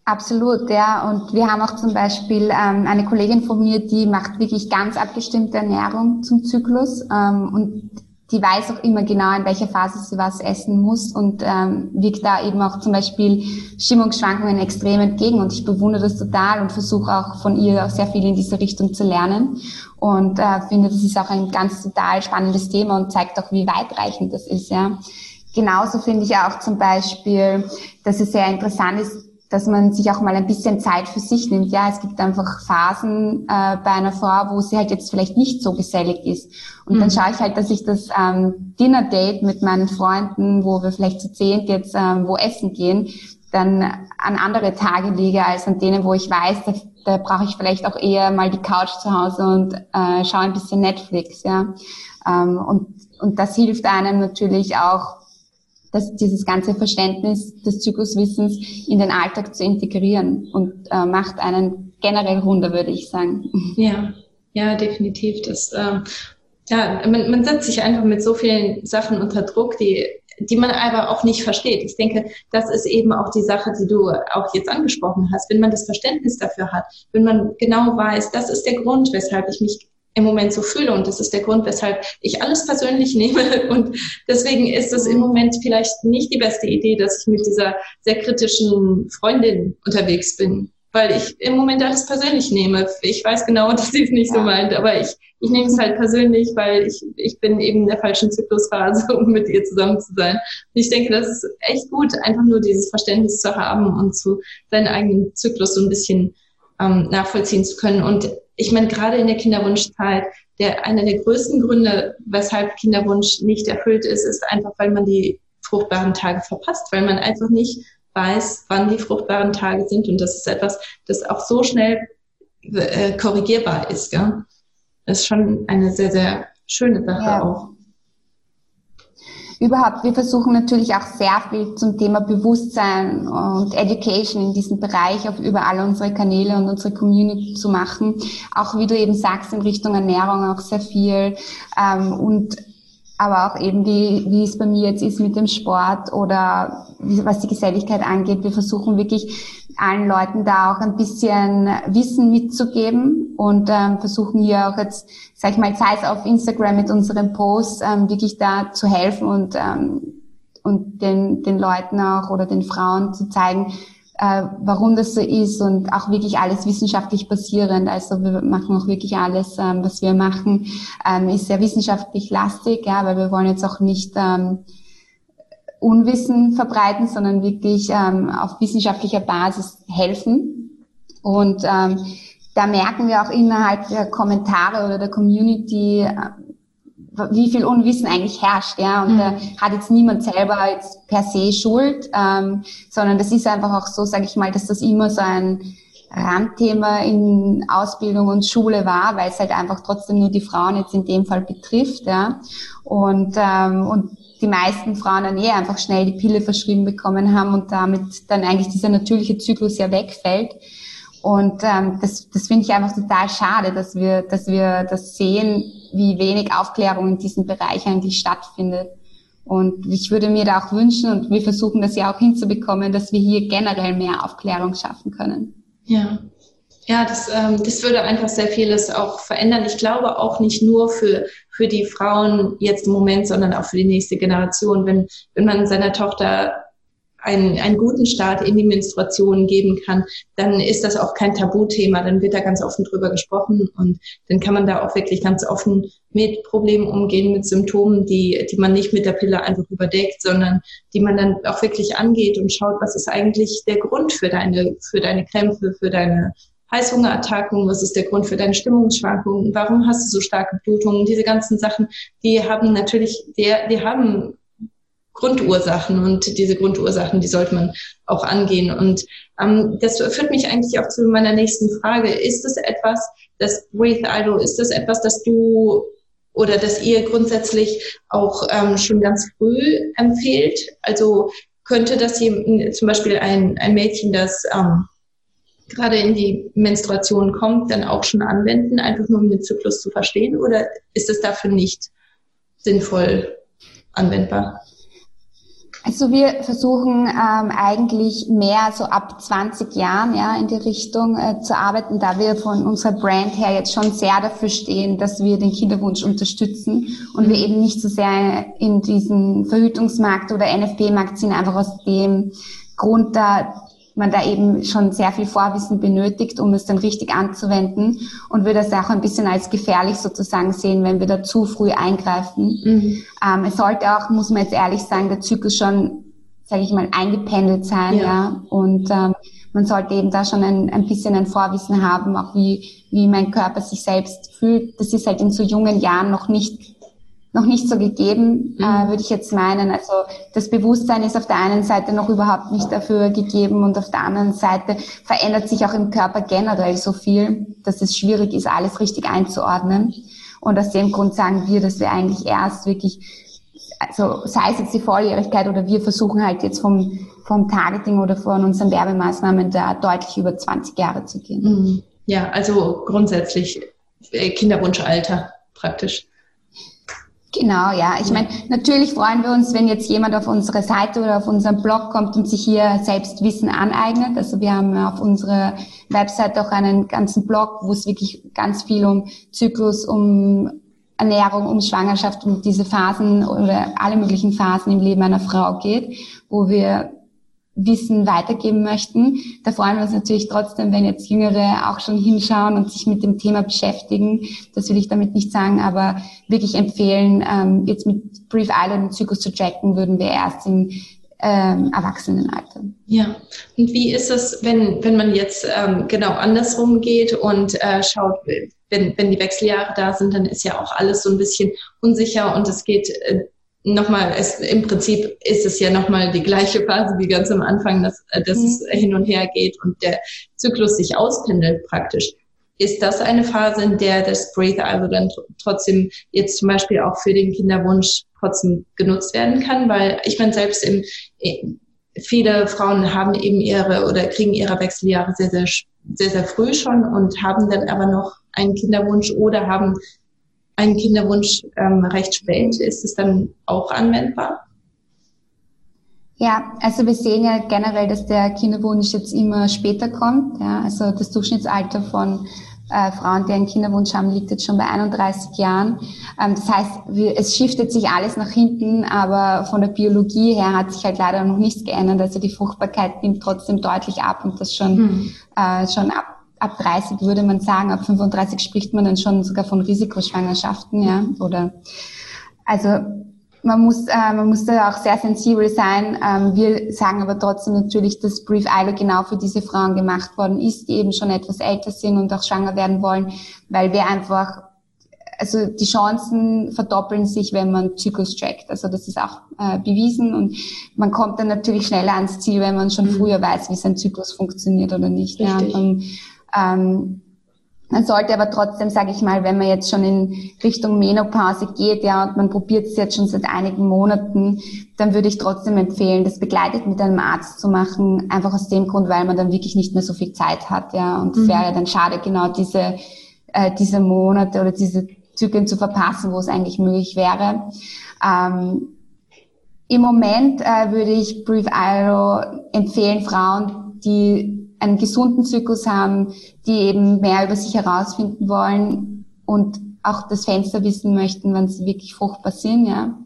Speaker 3: Absolut, ja. Und wir haben auch zum Beispiel ähm, eine Kollegin von mir, die macht wirklich ganz abgestimmte Ernährung zum Zyklus. Ähm, und die weiß auch immer genau, in welcher Phase sie was essen muss und ähm, wirkt da eben auch zum Beispiel Stimmungsschwankungen extrem entgegen. Und ich bewundere das total und versuche auch von ihr auch sehr viel in diese Richtung zu lernen. Und äh, finde, das ist auch ein ganz total spannendes Thema und zeigt auch, wie weitreichend das ist. Ja. Genauso finde ich auch zum Beispiel, dass es sehr interessant ist, dass man sich auch mal ein bisschen Zeit für sich nimmt. Ja, es gibt einfach Phasen äh, bei einer Frau, wo sie halt jetzt vielleicht nicht so gesellig ist. Und mhm. dann schaue ich halt, dass ich das ähm, Dinner-Date mit meinen Freunden, wo wir vielleicht zu zehnt jetzt ähm, wo essen gehen, dann an andere Tage lege, als an denen, wo ich weiß, da, da brauche ich vielleicht auch eher mal die Couch zu Hause und äh, schaue ein bisschen Netflix. Ja, ähm, und, und das hilft einem natürlich auch, dass dieses ganze Verständnis des Zykluswissens in den Alltag zu integrieren und äh, macht einen generell runder, würde ich sagen.
Speaker 4: Ja, ja, definitiv. Das, äh, ja, man, man setzt sich einfach mit so vielen Sachen unter Druck, die, die man aber auch nicht versteht. Ich denke, das ist eben auch die Sache, die du auch jetzt angesprochen hast. Wenn man das Verständnis dafür hat, wenn man genau weiß, das ist der Grund, weshalb ich mich im Moment so fühle und das ist der Grund, weshalb ich alles persönlich nehme und deswegen ist es im Moment vielleicht nicht die beste Idee, dass ich mit dieser sehr kritischen Freundin unterwegs bin, weil ich im Moment alles persönlich nehme. Ich weiß genau, dass sie es nicht ja. so meint, aber ich, ich nehme es halt persönlich, weil ich, ich bin eben in der falschen Zyklusphase, um mit ihr zusammen zu sein. Und ich denke, das ist echt gut, einfach nur dieses Verständnis zu haben und zu seinen eigenen Zyklus so ein bisschen ähm, nachvollziehen zu können. Und ich meine, gerade in der Kinderwunschzeit, der, einer der größten Gründe, weshalb Kinderwunsch nicht erfüllt ist, ist einfach, weil man die fruchtbaren Tage verpasst, weil man einfach nicht weiß, wann die fruchtbaren Tage sind. Und das ist etwas, das auch so schnell äh, korrigierbar ist. Gell? Das ist schon eine sehr, sehr schöne Sache ja. auch.
Speaker 3: Überhaupt, wir versuchen natürlich auch sehr viel zum Thema Bewusstsein und Education in diesem Bereich auf über alle unsere Kanäle und unsere Community zu machen. Auch wie du eben sagst, in Richtung Ernährung auch sehr viel. Ähm, und aber auch eben wie, wie es bei mir jetzt ist mit dem Sport oder was die Geselligkeit angeht. Wir versuchen wirklich allen Leuten da auch ein bisschen Wissen mitzugeben und ähm, versuchen hier auch jetzt, sag ich mal, sei es auf Instagram mit unseren Posts, ähm, wirklich da zu helfen und, ähm, und den, den Leuten auch oder den Frauen zu zeigen, äh, warum das so ist und auch wirklich alles wissenschaftlich basierend. Also wir machen auch wirklich alles, ähm, was wir machen, ähm, ist sehr wissenschaftlich lastig, ja, weil wir wollen jetzt auch nicht ähm, Unwissen verbreiten, sondern wirklich ähm, auf wissenschaftlicher Basis helfen. Und ähm, da merken wir auch innerhalb der Kommentare oder der Community, äh, wie viel Unwissen eigentlich herrscht, ja. Und mhm. da hat jetzt niemand selber jetzt per se Schuld, ähm, sondern das ist einfach auch so, sage ich mal, dass das immer so ein Randthema in Ausbildung und Schule war, weil es halt einfach trotzdem nur die Frauen jetzt in dem Fall betrifft, ja. Und, ähm, und die meisten Frauen dann eh einfach schnell die Pille verschrieben bekommen haben und damit dann eigentlich dieser natürliche Zyklus ja wegfällt. Und ähm, das, das finde ich einfach total schade, dass wir, dass wir das sehen, wie wenig Aufklärung in diesem Bereich eigentlich stattfindet. Und ich würde mir da auch wünschen, und wir versuchen das ja auch hinzubekommen, dass wir hier generell mehr Aufklärung schaffen können.
Speaker 4: Ja. Ja, das, ähm, das würde einfach sehr vieles auch verändern. Ich glaube auch nicht nur für, für die Frauen jetzt im Moment, sondern auch für die nächste Generation. Wenn, wenn man seiner Tochter einen, einen guten Start in die Menstruation geben kann, dann ist das auch kein Tabuthema. Dann wird da ganz offen drüber gesprochen und dann kann man da auch wirklich ganz offen mit Problemen umgehen, mit Symptomen, die, die man nicht mit der Pille einfach überdeckt, sondern die man dann auch wirklich angeht und schaut, was ist eigentlich der Grund für deine, für deine Krämpfe, für deine Heißhungerattacken, was ist der Grund für deine Stimmungsschwankungen, warum hast du so starke Blutungen, diese ganzen Sachen, die haben natürlich, die, die haben Grundursachen und diese Grundursachen, die sollte man auch angehen. Und ähm, das führt mich eigentlich auch zu meiner nächsten Frage. Ist es etwas, das Breathe Idol, ist das etwas, das du oder dass ihr grundsätzlich auch ähm, schon ganz früh empfehlt? Also könnte das hier, zum Beispiel ein, ein Mädchen, das ähm, gerade in die Menstruation kommt, dann auch schon anwenden, einfach nur um den Zyklus zu verstehen? Oder ist es dafür nicht sinnvoll anwendbar?
Speaker 3: Also wir versuchen ähm, eigentlich mehr so ab 20 Jahren ja in die Richtung äh, zu arbeiten, da wir von unserer Brand her jetzt schon sehr dafür stehen, dass wir den Kinderwunsch unterstützen und wir eben nicht so sehr in diesen Verhütungsmarkt oder NFP-Markt sind, einfach aus dem Grund da man da eben schon sehr viel Vorwissen benötigt, um es dann richtig anzuwenden und würde das auch ein bisschen als gefährlich sozusagen sehen, wenn wir da zu früh eingreifen. Mhm. Ähm, es sollte auch, muss man jetzt ehrlich sagen, der Zyklus schon, sage ich mal, eingependelt sein, ja. ja? Und ähm, man sollte eben da schon ein, ein bisschen ein Vorwissen haben, auch wie, wie mein Körper sich selbst fühlt. Das ist halt in so jungen Jahren noch nicht noch nicht so gegeben, äh, mhm. äh, würde ich jetzt meinen. Also das Bewusstsein ist auf der einen Seite noch überhaupt nicht dafür gegeben und auf der anderen Seite verändert sich auch im Körper generell so viel, dass es schwierig ist, alles richtig einzuordnen. Und aus dem Grund sagen wir, dass wir eigentlich erst wirklich, also sei es jetzt die Volljährigkeit oder wir versuchen halt jetzt vom, vom Targeting oder von unseren Werbemaßnahmen da deutlich über 20 Jahre zu gehen.
Speaker 4: Mhm. Ja, also grundsätzlich äh, Kinderwunschalter praktisch.
Speaker 3: Genau, ja. Ich meine, natürlich freuen wir uns, wenn jetzt jemand auf unsere Seite oder auf unseren Blog kommt und sich hier selbst Wissen aneignet. Also wir haben auf unserer Website auch einen ganzen Blog, wo es wirklich ganz viel um Zyklus, um Ernährung, um Schwangerschaft, um diese Phasen oder alle möglichen Phasen im Leben einer Frau geht, wo wir Wissen weitergeben möchten. Da freuen wir uns natürlich trotzdem, wenn jetzt Jüngere auch schon hinschauen und sich mit dem Thema beschäftigen. Das will ich damit nicht sagen, aber wirklich empfehlen, ähm, jetzt mit Brief Island und Zyklus zu checken, würden wir erst im ähm, Erwachsenenalter.
Speaker 4: Ja, und wie ist es, wenn, wenn man jetzt ähm, genau andersrum geht und äh, schaut, wenn, wenn die Wechseljahre da sind, dann ist ja auch alles so ein bisschen unsicher und es geht äh, nochmal, es, im Prinzip ist es ja nochmal die gleiche Phase wie ganz am Anfang, dass, äh, dass mhm. es hin und her geht und der Zyklus sich auspendelt praktisch. Ist das eine Phase, in der das Breathe also dann trotzdem jetzt zum Beispiel auch für den Kinderwunsch trotzdem genutzt werden kann? Weil ich meine, selbst im, viele Frauen haben eben ihre oder kriegen ihre Wechseljahre sehr, sehr, sehr, sehr früh schon und haben dann aber noch einen Kinderwunsch oder haben einen Kinderwunsch ähm, recht spät, ist es dann auch anwendbar?
Speaker 3: Ja, also wir sehen ja generell, dass der Kinderwunsch jetzt immer später kommt. Ja, also das Durchschnittsalter von äh, Frauen, die einen Kinderwunsch haben, liegt jetzt schon bei 31 Jahren. Ähm, das heißt, wir, es shiftet sich alles nach hinten, aber von der Biologie her hat sich halt leider noch nichts geändert. Also die Fruchtbarkeit nimmt trotzdem deutlich ab und das schon, hm. äh, schon ab ab 30 würde man sagen, ab 35 spricht man dann schon sogar von Risikoschwangerschaften, ja, oder, also, man muss, äh, man muss da auch sehr sensibel sein. Ähm, wir sagen aber trotzdem natürlich, dass Brief ILO genau für diese Frauen gemacht worden ist, die eben schon etwas älter sind und auch schwanger werden wollen, weil wir einfach, also die Chancen verdoppeln sich, wenn man Zyklus trackt. Also das ist auch äh, bewiesen und man kommt dann natürlich schneller ans Ziel, wenn man schon mhm. früher weiß, wie sein Zyklus funktioniert oder nicht. Richtig. Ja. Und, ähm, man sollte aber trotzdem, sage ich mal, wenn man jetzt schon in Richtung Menopause geht, ja, und man probiert es jetzt schon seit einigen Monaten, dann würde ich trotzdem empfehlen, das begleitet mit einem Arzt zu machen, einfach aus dem Grund, weil man dann wirklich nicht mehr so viel Zeit hat, ja, und es mhm. wäre dann schade, genau diese äh, diese Monate oder diese Zyklen zu verpassen, wo es eigentlich möglich wäre. Ähm, Im Moment äh, würde ich Brief Iro empfehlen, Frauen, die einen gesunden Zyklus haben, die eben mehr über sich herausfinden wollen und auch das Fenster wissen möchten, wann sie wirklich fruchtbar sind. Ja.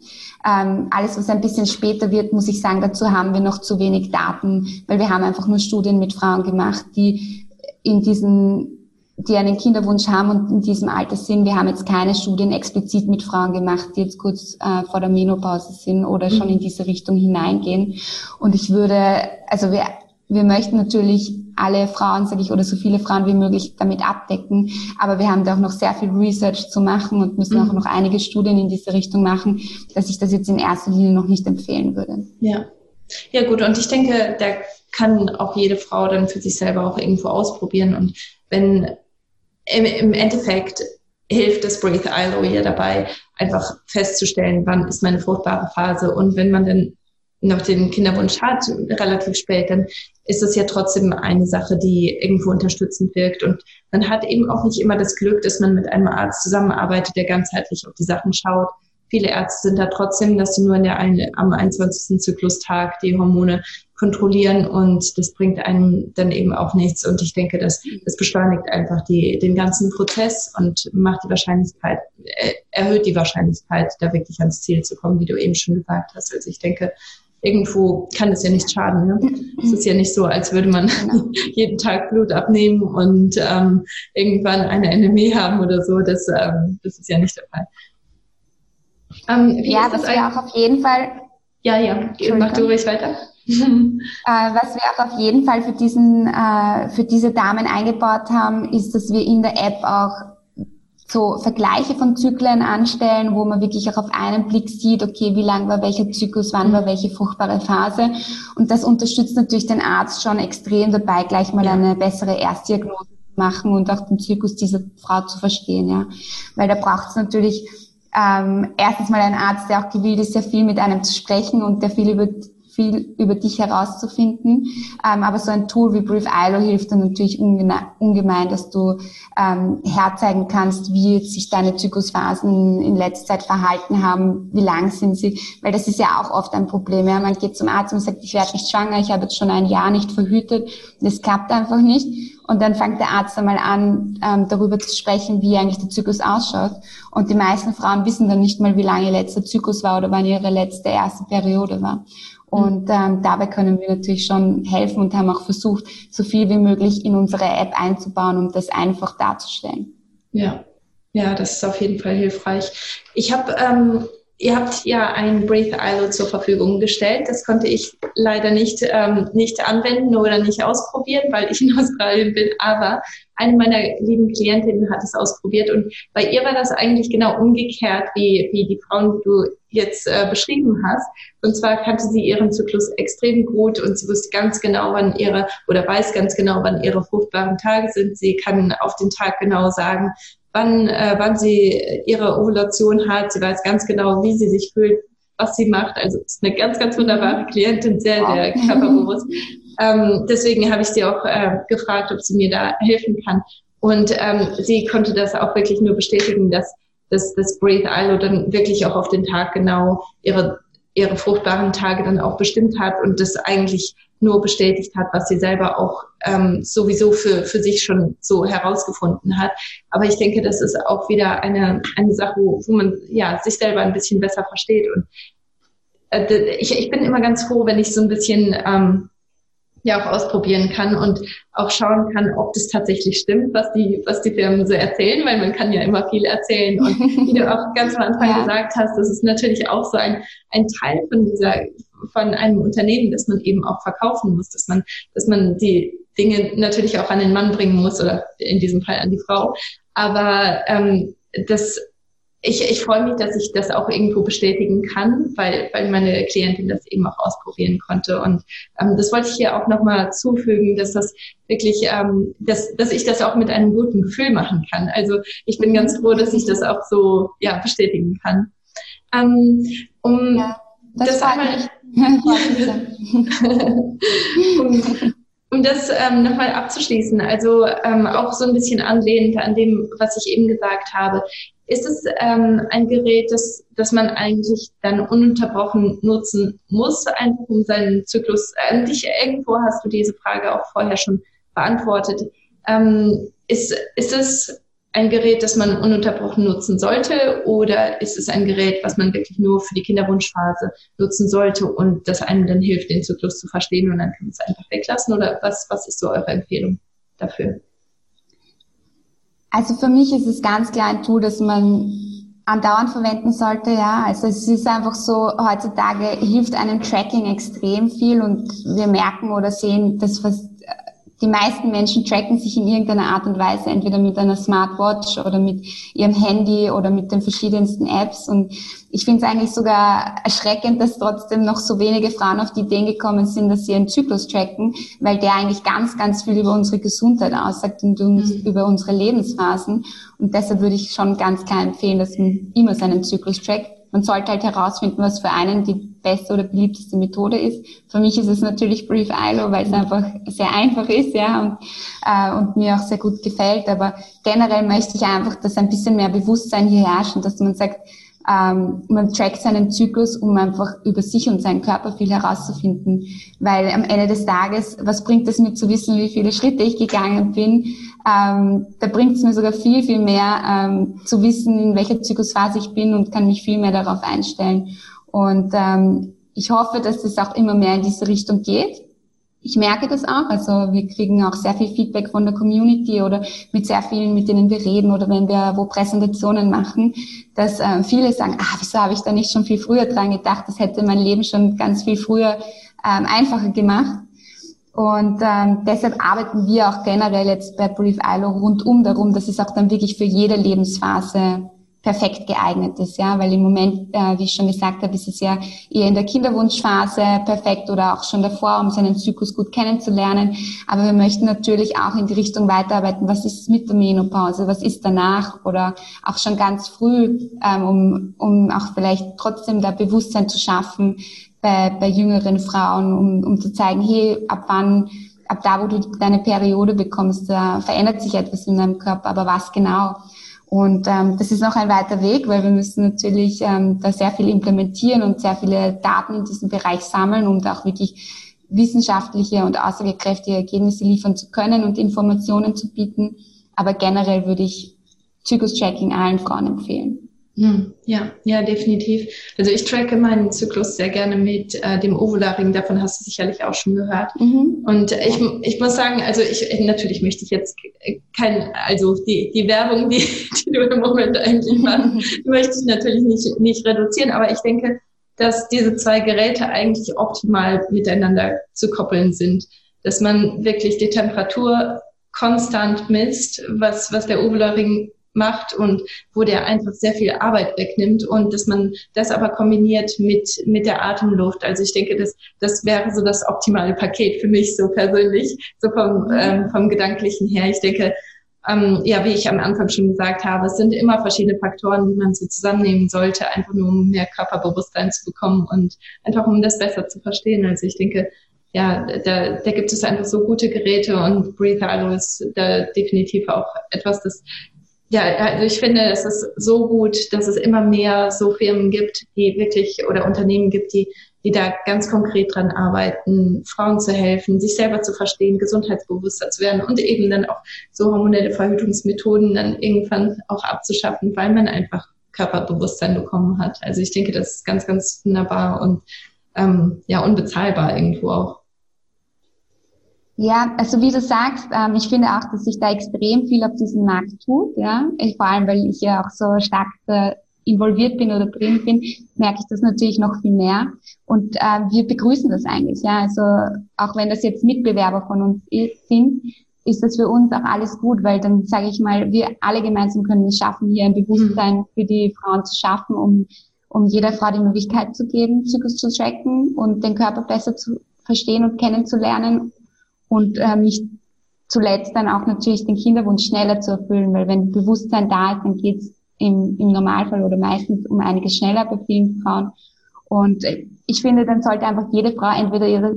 Speaker 3: Ähm, alles, was ein bisschen später wird, muss ich sagen, dazu haben wir noch zu wenig Daten, weil wir haben einfach nur Studien mit Frauen gemacht, die in diesen die einen Kinderwunsch haben und in diesem Alter sind. Wir haben jetzt keine Studien explizit mit Frauen gemacht, die jetzt kurz äh, vor der Menopause sind oder schon in diese Richtung hineingehen. Und ich würde, also wir, wir möchten natürlich alle Frauen, sage ich, oder so viele Frauen wie möglich damit abdecken. Aber wir haben da auch noch sehr viel Research zu machen und müssen mhm. auch noch einige Studien in diese Richtung machen, dass ich das jetzt in erster Linie noch nicht empfehlen würde.
Speaker 4: Ja. Ja, gut. Und ich denke, da kann auch jede Frau dann für sich selber auch irgendwo ausprobieren. Und wenn im, im Endeffekt hilft das Breathe ILO ja dabei, einfach festzustellen, wann ist meine fruchtbare Phase. Und wenn man dann noch den Kinderwunsch hat, relativ spät, dann ist es ja trotzdem eine Sache, die irgendwo unterstützend wirkt. Und man hat eben auch nicht immer das Glück, dass man mit einem Arzt zusammenarbeitet, der ganzheitlich auf die Sachen schaut. Viele Ärzte sind da trotzdem, dass sie nur in der eine, am 21. Zyklustag die Hormone kontrollieren und das bringt einem dann eben auch nichts. Und ich denke, das, das beschleunigt einfach die, den ganzen Prozess und macht die Wahrscheinlichkeit, äh, erhöht die Wahrscheinlichkeit, da wirklich ans Ziel zu kommen, wie du eben schon gesagt hast. Also ich denke, irgendwo kann es ja nicht schaden. Ne? Es ist ja nicht so, als würde man jeden Tag Blut abnehmen und ähm, irgendwann eine NME haben oder so. Das, ähm, das ist ja nicht der Fall.
Speaker 3: Ähm, ja, was wir auch auf jeden Fall.
Speaker 4: Ja, ja, mach du ruhig weiter.
Speaker 3: äh, was wir auch auf jeden Fall für diesen, äh, für diese Damen eingebaut haben, ist, dass wir in der App auch so Vergleiche von Zyklen anstellen, wo man wirklich auch auf einen Blick sieht, okay, wie lang war welcher Zyklus, wann war welche fruchtbare Phase. Und das unterstützt natürlich den Arzt schon extrem dabei, gleich mal eine bessere Erstdiagnose zu machen und auch den Zyklus dieser Frau zu verstehen, ja. Weil da braucht es natürlich ähm, erstens mal einen Arzt, der auch gewillt ist, sehr viel mit einem zu sprechen und der viel über viel über dich herauszufinden. Ähm, aber so ein Tool wie Brief ILO hilft dann natürlich ungemein, dass du ähm, herzeigen kannst, wie sich deine Zyklusphasen in letzter Zeit verhalten haben, wie lang sind sie, weil das ist ja auch oft ein Problem. Ja? Man geht zum Arzt und sagt, ich werde nicht schwanger, ich habe jetzt schon ein Jahr nicht verhütet, das klappt einfach nicht. Und dann fängt der Arzt einmal an, ähm, darüber zu sprechen, wie eigentlich der Zyklus ausschaut. Und die meisten Frauen wissen dann nicht mal, wie lange ihr letzter Zyklus war oder wann ihre letzte erste Periode war. Und ähm, dabei können wir natürlich schon helfen und haben auch versucht, so viel wie möglich in unsere App einzubauen, um das einfach darzustellen.
Speaker 4: Ja, ja, das ist auf jeden Fall hilfreich. Ich habe ähm, Ihr habt ja ein Breathe ILO zur Verfügung gestellt. Das konnte ich leider nicht, ähm, nicht anwenden oder nicht ausprobieren, weil ich in Australien bin. Aber eine meiner lieben Klientinnen hat es ausprobiert und bei ihr war das eigentlich genau umgekehrt wie, wie die Frauen, die du jetzt äh, beschrieben hast. Und zwar kannte sie ihren Zyklus extrem gut und sie wusste ganz genau, wann ihre oder weiß ganz genau, wann ihre fruchtbaren Tage sind. Sie kann auf den Tag genau sagen, wann, äh, wann sie ihre Ovulation hat. Sie weiß ganz genau, wie sie sich fühlt, was sie macht. Also ist eine ganz, ganz wunderbare Klientin, sehr, sehr körperbewusst. ähm, deswegen habe ich sie auch äh, gefragt, ob sie mir da helfen kann. Und ähm, sie konnte das auch wirklich nur bestätigen, dass, dass das Breathe ILO dann wirklich auch auf den Tag genau ihre ihre fruchtbaren Tage dann auch bestimmt hat und das eigentlich nur bestätigt hat, was sie selber auch ähm, sowieso für, für sich schon so herausgefunden hat. Aber ich denke, das ist auch wieder eine, eine Sache, wo, wo man ja sich selber ein bisschen besser versteht. Und äh, ich, ich bin immer ganz froh, wenn ich so ein bisschen ähm, ja auch ausprobieren kann und auch schauen kann, ob das tatsächlich stimmt, was die, was die Firmen so erzählen, weil man kann ja immer viel erzählen. Und wie du auch ganz am Anfang ja. gesagt hast, das ist natürlich auch so ein, ein Teil von dieser, von einem Unternehmen, das man eben auch verkaufen muss, dass man, dass man die Dinge natürlich auch an den Mann bringen muss oder in diesem Fall an die Frau. Aber ähm, das ich, ich freue mich, dass ich das auch irgendwo bestätigen kann, weil, weil meine Klientin das eben auch ausprobieren konnte. Und ähm, das wollte ich hier auch nochmal zufügen, dass das wirklich, ähm, dass, dass ich das auch mit einem guten Gefühl machen kann. Also ich bin ganz froh, dass ich das auch so ja, bestätigen kann. Ähm, um ja, das, das einmal um, um das ähm, nochmal abzuschließen, also ähm, auch so ein bisschen anlehnend an dem, was ich eben gesagt habe. Ist es ähm, ein Gerät, das, das man eigentlich dann ununterbrochen nutzen muss, einfach um seinen Zyklus, äh, irgendwo hast du diese Frage auch vorher schon beantwortet. Ähm, ist, ist es ein Gerät, das man ununterbrochen nutzen sollte oder ist es ein Gerät, was man wirklich nur für die Kinderwunschphase nutzen sollte und das einem dann hilft, den Zyklus zu verstehen und dann kann man es einfach weglassen oder was, was ist so eure Empfehlung dafür?
Speaker 3: Also für mich ist es ganz klar ein Tool, das man andauernd verwenden sollte, ja. Also es ist einfach so, heutzutage hilft einem Tracking extrem viel und wir merken oder sehen, dass was die meisten Menschen tracken sich in irgendeiner Art und Weise, entweder mit einer Smartwatch oder mit ihrem Handy oder mit den verschiedensten Apps. Und ich finde es eigentlich sogar erschreckend, dass trotzdem noch so wenige Frauen auf die Ideen gekommen sind, dass sie ihren Zyklus tracken, weil der eigentlich ganz, ganz viel über unsere Gesundheit aussagt und mhm. über unsere Lebensphasen. Und deshalb würde ich schon ganz klar empfehlen, dass man immer seinen Zyklus trackt man sollte halt herausfinden, was für einen die beste oder beliebteste Methode ist. Für mich ist es natürlich Brief ILO, weil es einfach sehr einfach ist, ja, und, äh, und mir auch sehr gut gefällt. Aber generell möchte ich einfach, dass ein bisschen mehr Bewusstsein hier herrscht und dass man sagt, ähm, man trackt seinen Zyklus, um einfach über sich und seinen Körper viel herauszufinden. Weil am Ende des Tages, was bringt es mir zu wissen, wie viele Schritte ich gegangen bin? Ähm, da bringt es mir sogar viel, viel mehr ähm, zu wissen, in welcher Zyklusphase ich bin und kann mich viel mehr darauf einstellen. Und ähm, ich hoffe, dass es auch immer mehr in diese Richtung geht ich merke das auch. Also wir kriegen auch sehr viel Feedback von der Community oder mit sehr vielen, mit denen wir reden oder wenn wir wo Präsentationen machen, dass äh, viele sagen, ah, wieso habe ich da nicht schon viel früher dran gedacht? Das hätte mein Leben schon ganz viel früher ähm, einfacher gemacht. Und ähm, deshalb arbeiten wir auch generell jetzt bei Brief ILO rundum darum, dass es auch dann wirklich für jede Lebensphase perfekt geeignet ist, ja, weil im Moment, äh, wie ich schon gesagt habe, ist es ja eher in der Kinderwunschphase perfekt oder auch schon davor, um seinen Zyklus gut kennenzulernen. Aber wir möchten natürlich auch in die Richtung weiterarbeiten, was ist mit der Menopause, was ist danach? Oder auch schon ganz früh, ähm, um, um auch vielleicht trotzdem da Bewusstsein zu schaffen, bei, bei jüngeren Frauen, um, um zu zeigen, hey, ab wann, ab da, wo du deine Periode bekommst, da verändert sich etwas in deinem Körper, aber was genau? Und ähm, das ist noch ein weiter Weg, weil wir müssen natürlich ähm, da sehr viel implementieren und sehr viele Daten in diesem Bereich sammeln, um da auch wirklich wissenschaftliche und aussagekräftige Ergebnisse liefern zu können und Informationen zu bieten. Aber generell würde ich Zyklus-Tracking allen Frauen empfehlen.
Speaker 4: Hm, ja, ja, definitiv. Also ich tracke meinen Zyklus sehr gerne mit äh, dem Ovularing, davon hast du sicherlich auch schon gehört. Mhm. Und ich, ich muss sagen, also ich natürlich möchte ich jetzt kein, also die, die Werbung, die, die du im Moment eigentlich machst, möchte ich natürlich nicht, nicht reduzieren, aber ich denke, dass diese zwei Geräte eigentlich optimal miteinander zu koppeln sind. Dass man wirklich die Temperatur konstant misst, was, was der Ovularing macht und wo der einfach sehr viel Arbeit wegnimmt und dass man das aber kombiniert mit, mit der Atemluft. Also ich denke, das, das wäre so das optimale Paket für mich so persönlich, so vom, ähm, vom Gedanklichen her. Ich denke, ähm, ja, wie ich am Anfang schon gesagt habe, es sind immer verschiedene Faktoren, die man so zusammennehmen sollte, einfach nur um mehr Körperbewusstsein zu bekommen und einfach um das besser zu verstehen. Also ich denke, ja, da, da gibt es einfach so gute Geräte und Breathe Alo ist da definitiv auch etwas, das ja, also ich finde, es ist so gut, dass es immer mehr so Firmen gibt, die wirklich oder Unternehmen gibt, die, die da ganz konkret dran arbeiten, Frauen zu helfen, sich selber zu verstehen, gesundheitsbewusster zu werden und eben dann auch so hormonelle Verhütungsmethoden dann irgendwann auch abzuschaffen, weil man einfach Körperbewusstsein bekommen hat. Also ich denke, das ist ganz, ganz wunderbar und ähm, ja unbezahlbar irgendwo auch.
Speaker 3: Ja, also wie du sagst, ähm, ich finde auch, dass sich da extrem viel auf diesem Markt tut, ja. Ich, vor allem, weil ich ja auch so stark äh, involviert bin oder drin bin, merke ich das natürlich noch viel mehr. Und äh, wir begrüßen das eigentlich, ja. Also auch wenn das jetzt Mitbewerber von uns sind, ist das für uns auch alles gut, weil dann sage ich mal, wir alle gemeinsam können es schaffen, hier ein Bewusstsein mhm. für die Frauen zu schaffen, um, um jeder Frau die Möglichkeit zu geben, Zyklus zu tracken und den Körper besser zu verstehen und kennenzulernen und äh, nicht zuletzt dann auch natürlich den Kinderwunsch schneller zu erfüllen, weil wenn Bewusstsein da ist, dann geht es im, im Normalfall oder meistens um einiges schneller bei vielen Frauen. Und äh, ich finde, dann sollte einfach jede Frau entweder ihre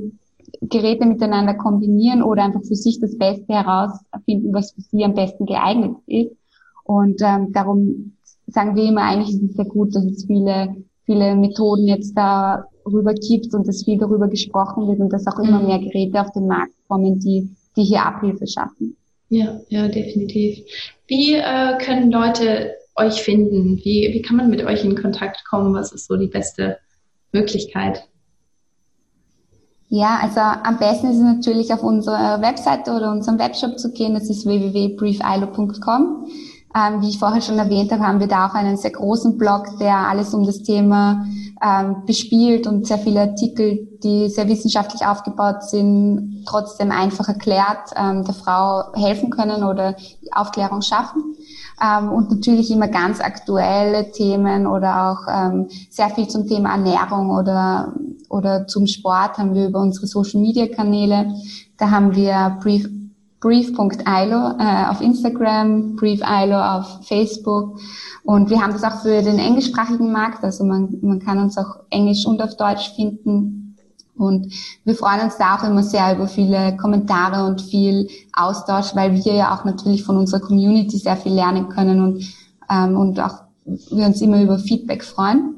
Speaker 3: Geräte miteinander kombinieren oder einfach für sich das Beste herausfinden, was für sie am besten geeignet ist. Und ähm, darum sagen wir immer, eigentlich ist es sehr gut, dass es viele, viele Methoden jetzt darüber gibt und dass viel darüber gesprochen wird und dass auch immer mhm. mehr Geräte auf den Markt kommen, die, die hier Abhilfe schaffen.
Speaker 4: Ja, ja, definitiv. Wie äh, können Leute euch finden? Wie, wie kann man mit euch in Kontakt kommen? Was ist so die beste Möglichkeit?
Speaker 3: Ja, also am besten ist es natürlich auf unsere Webseite oder unserem Webshop zu gehen. Das ist www.briefilo.com. Ähm, wie ich vorher schon erwähnt habe, haben wir da auch einen sehr großen Blog, der alles um das Thema ähm, bespielt und sehr viele Artikel, die sehr wissenschaftlich aufgebaut sind, trotzdem einfach erklärt, ähm, der Frau helfen können oder Aufklärung schaffen. Ähm, und natürlich immer ganz aktuelle Themen oder auch ähm, sehr viel zum Thema Ernährung oder, oder zum Sport haben wir über unsere Social Media Kanäle. Da haben wir Brief, brief.ilo äh, auf Instagram, brief.ilo auf Facebook und wir haben das auch für den englischsprachigen Markt, also man, man kann uns auch Englisch und auf Deutsch finden. Und wir freuen uns da auch immer sehr über viele Kommentare und viel Austausch, weil wir ja auch natürlich von unserer Community sehr viel lernen können und, ähm, und auch wir uns immer über Feedback freuen.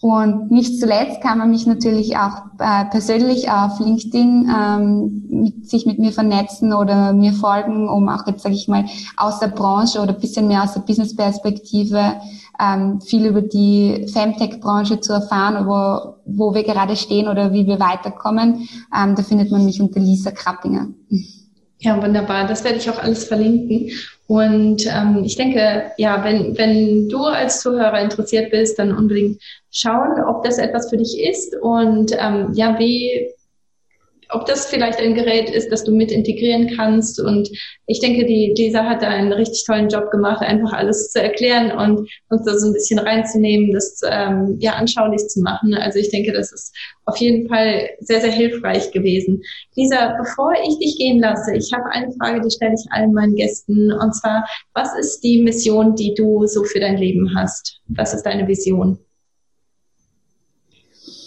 Speaker 3: Und nicht zuletzt kann man mich natürlich auch äh, persönlich auf LinkedIn ähm, mit, sich mit mir vernetzen oder mir folgen, um auch jetzt, sage ich mal, aus der Branche oder bisschen mehr aus der Business-Perspektive ähm, viel über die Femtech-Branche zu erfahren, wo, wo wir gerade stehen oder wie wir weiterkommen. Ähm, da findet man mich unter Lisa Krappinger.
Speaker 4: Ja, wunderbar. Das werde ich auch alles verlinken. Und ähm, ich denke, ja, wenn, wenn du als Zuhörer interessiert bist, dann unbedingt schauen, ob das etwas für dich ist und ähm, ja, wie ob das vielleicht ein Gerät ist, das du mit integrieren kannst. Und ich denke, die Lisa hat da einen richtig tollen Job gemacht, einfach alles zu erklären und uns da so ein bisschen reinzunehmen, das ähm, ja anschaulich zu machen. Also ich denke, das ist auf jeden Fall sehr, sehr hilfreich gewesen. Lisa, bevor ich dich gehen lasse, ich habe eine Frage, die stelle ich allen meinen Gästen. Und zwar, was ist die Mission, die du so für dein Leben hast? Was ist deine Vision?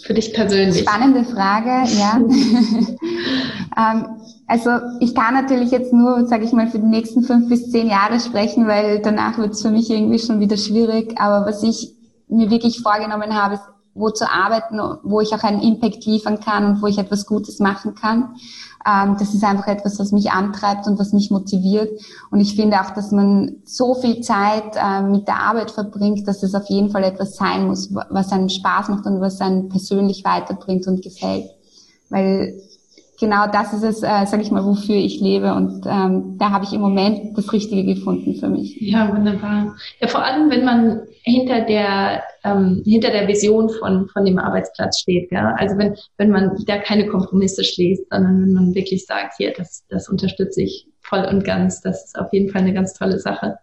Speaker 4: Für dich persönlich.
Speaker 3: Spannende Frage, ja. ähm, also ich kann natürlich jetzt nur, sage ich mal, für die nächsten fünf bis zehn Jahre sprechen, weil danach wird es für mich irgendwie schon wieder schwierig. Aber was ich mir wirklich vorgenommen habe, ist, wo zu arbeiten, wo ich auch einen Impact liefern kann und wo ich etwas Gutes machen kann. Ähm, das ist einfach etwas, was mich antreibt und was mich motiviert. Und ich finde auch, dass man so viel Zeit äh, mit der Arbeit verbringt, dass es auf jeden Fall etwas sein muss, was einem Spaß macht und was einen persönlich weiterbringt und gefällt. Weil genau das ist es, äh, sage ich mal, wofür ich lebe. Und ähm, da habe ich im Moment das Richtige gefunden für mich.
Speaker 4: Ja, wunderbar. Ja, vor allem, wenn man hinter der ähm, hinter der Vision von von dem Arbeitsplatz steht. Ja? Also wenn wenn man da keine Kompromisse schließt, sondern wenn man wirklich sagt, hier, das das unterstütze ich voll und ganz. Das ist auf jeden Fall eine ganz tolle Sache.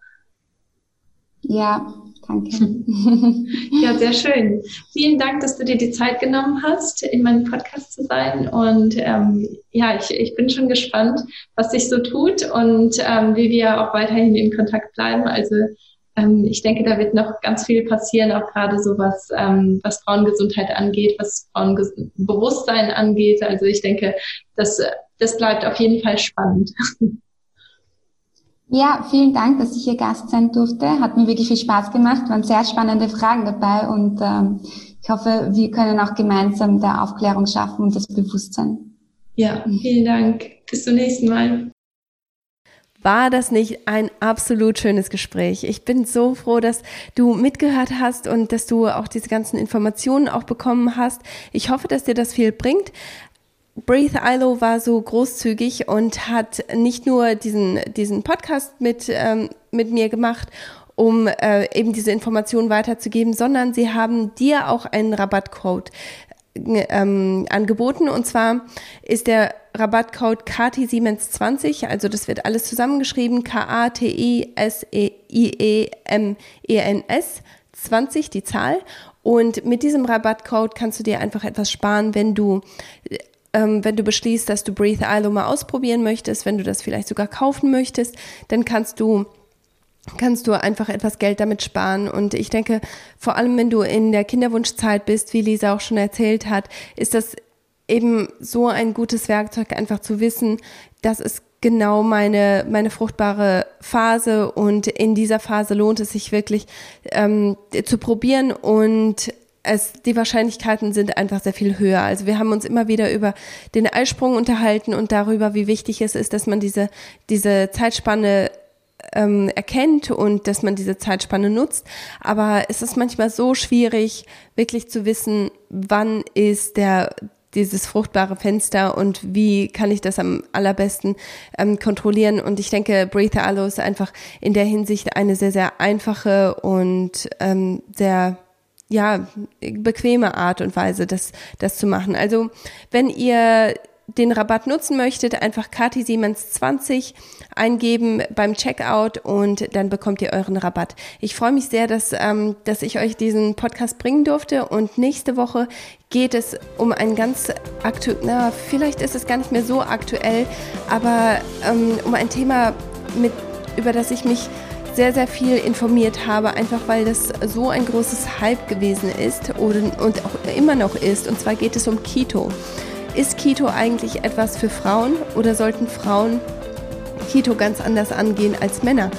Speaker 3: Ja, Danke.
Speaker 4: Ja, sehr schön. Vielen Dank, dass du dir die Zeit genommen hast, in meinem Podcast zu sein. Und ähm, ja, ich, ich bin schon gespannt, was sich so tut und ähm, wie wir auch weiterhin in Kontakt bleiben. Also ähm, ich denke, da wird noch ganz viel passieren, auch gerade so was, ähm, was Frauengesundheit angeht, was Frauenbewusstsein angeht. Also ich denke, das, das bleibt auf jeden Fall spannend.
Speaker 3: Ja, vielen Dank, dass ich hier Gast sein durfte. Hat mir wirklich viel Spaß gemacht, waren sehr spannende Fragen dabei und ähm, ich hoffe, wir können auch gemeinsam der Aufklärung schaffen und das Bewusstsein.
Speaker 4: Ja, vielen Dank. Bis zum nächsten Mal.
Speaker 1: War das nicht ein absolut schönes Gespräch? Ich bin so froh, dass du mitgehört hast und dass du auch diese ganzen Informationen auch bekommen hast. Ich hoffe, dass dir das viel bringt. Breathe ILO war so großzügig und hat nicht nur diesen, diesen Podcast mit, ähm, mit mir gemacht, um äh, eben diese Informationen weiterzugeben, sondern sie haben dir auch einen Rabattcode ähm, angeboten. Und zwar ist der Rabattcode KT Siemens 20, also das wird alles zusammengeschrieben, K-A-T-I-S-E-I-E-M-E-N-S 20, die Zahl. Und mit diesem Rabattcode kannst du dir einfach etwas sparen, wenn du ähm, wenn du beschließt, dass du Breathe ILO mal ausprobieren möchtest, wenn du das vielleicht sogar kaufen möchtest, dann kannst du kannst du einfach etwas Geld damit sparen. Und ich denke, vor allem wenn du in der Kinderwunschzeit bist, wie Lisa auch schon erzählt hat, ist das eben so ein gutes Werkzeug, einfach zu wissen, das ist genau meine, meine fruchtbare Phase und in dieser Phase lohnt es sich wirklich ähm, zu probieren und es, die Wahrscheinlichkeiten sind einfach sehr viel höher. Also wir haben uns immer wieder über den Eisprung unterhalten und darüber, wie wichtig es ist, dass man diese, diese Zeitspanne ähm, erkennt und dass man diese Zeitspanne nutzt. Aber es ist manchmal so schwierig, wirklich zu wissen, wann ist der dieses fruchtbare Fenster und wie kann ich das am allerbesten ähm, kontrollieren. Und ich denke, Breathe Aloe ist einfach in der Hinsicht eine sehr, sehr einfache und ähm, sehr ja, bequeme Art und Weise, das, das zu machen. Also, wenn ihr den Rabatt nutzen möchtet, einfach Kati Siemens 20 eingeben beim Checkout und dann bekommt ihr euren Rabatt. Ich freue mich sehr, dass, ähm, dass ich euch diesen Podcast bringen durfte und nächste Woche geht es um ein ganz aktuell, na, vielleicht ist es gar nicht mehr so aktuell, aber ähm, um ein Thema, mit, über das ich mich sehr, sehr viel informiert habe, einfach weil das so ein großes Hype gewesen ist und, und auch immer noch ist. Und zwar geht es um Keto. Ist Keto eigentlich etwas für Frauen oder sollten Frauen Keto ganz anders angehen als Männer?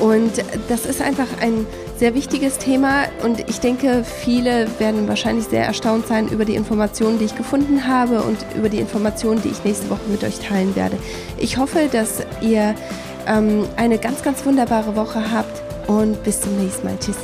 Speaker 1: Und das ist einfach ein sehr wichtiges Thema und ich denke, viele werden wahrscheinlich sehr erstaunt sein über die Informationen, die ich gefunden habe und über die Informationen, die ich nächste Woche mit euch teilen werde. Ich hoffe, dass ihr ähm, eine ganz, ganz wunderbare Woche habt und bis zum nächsten Mal. Tschüss.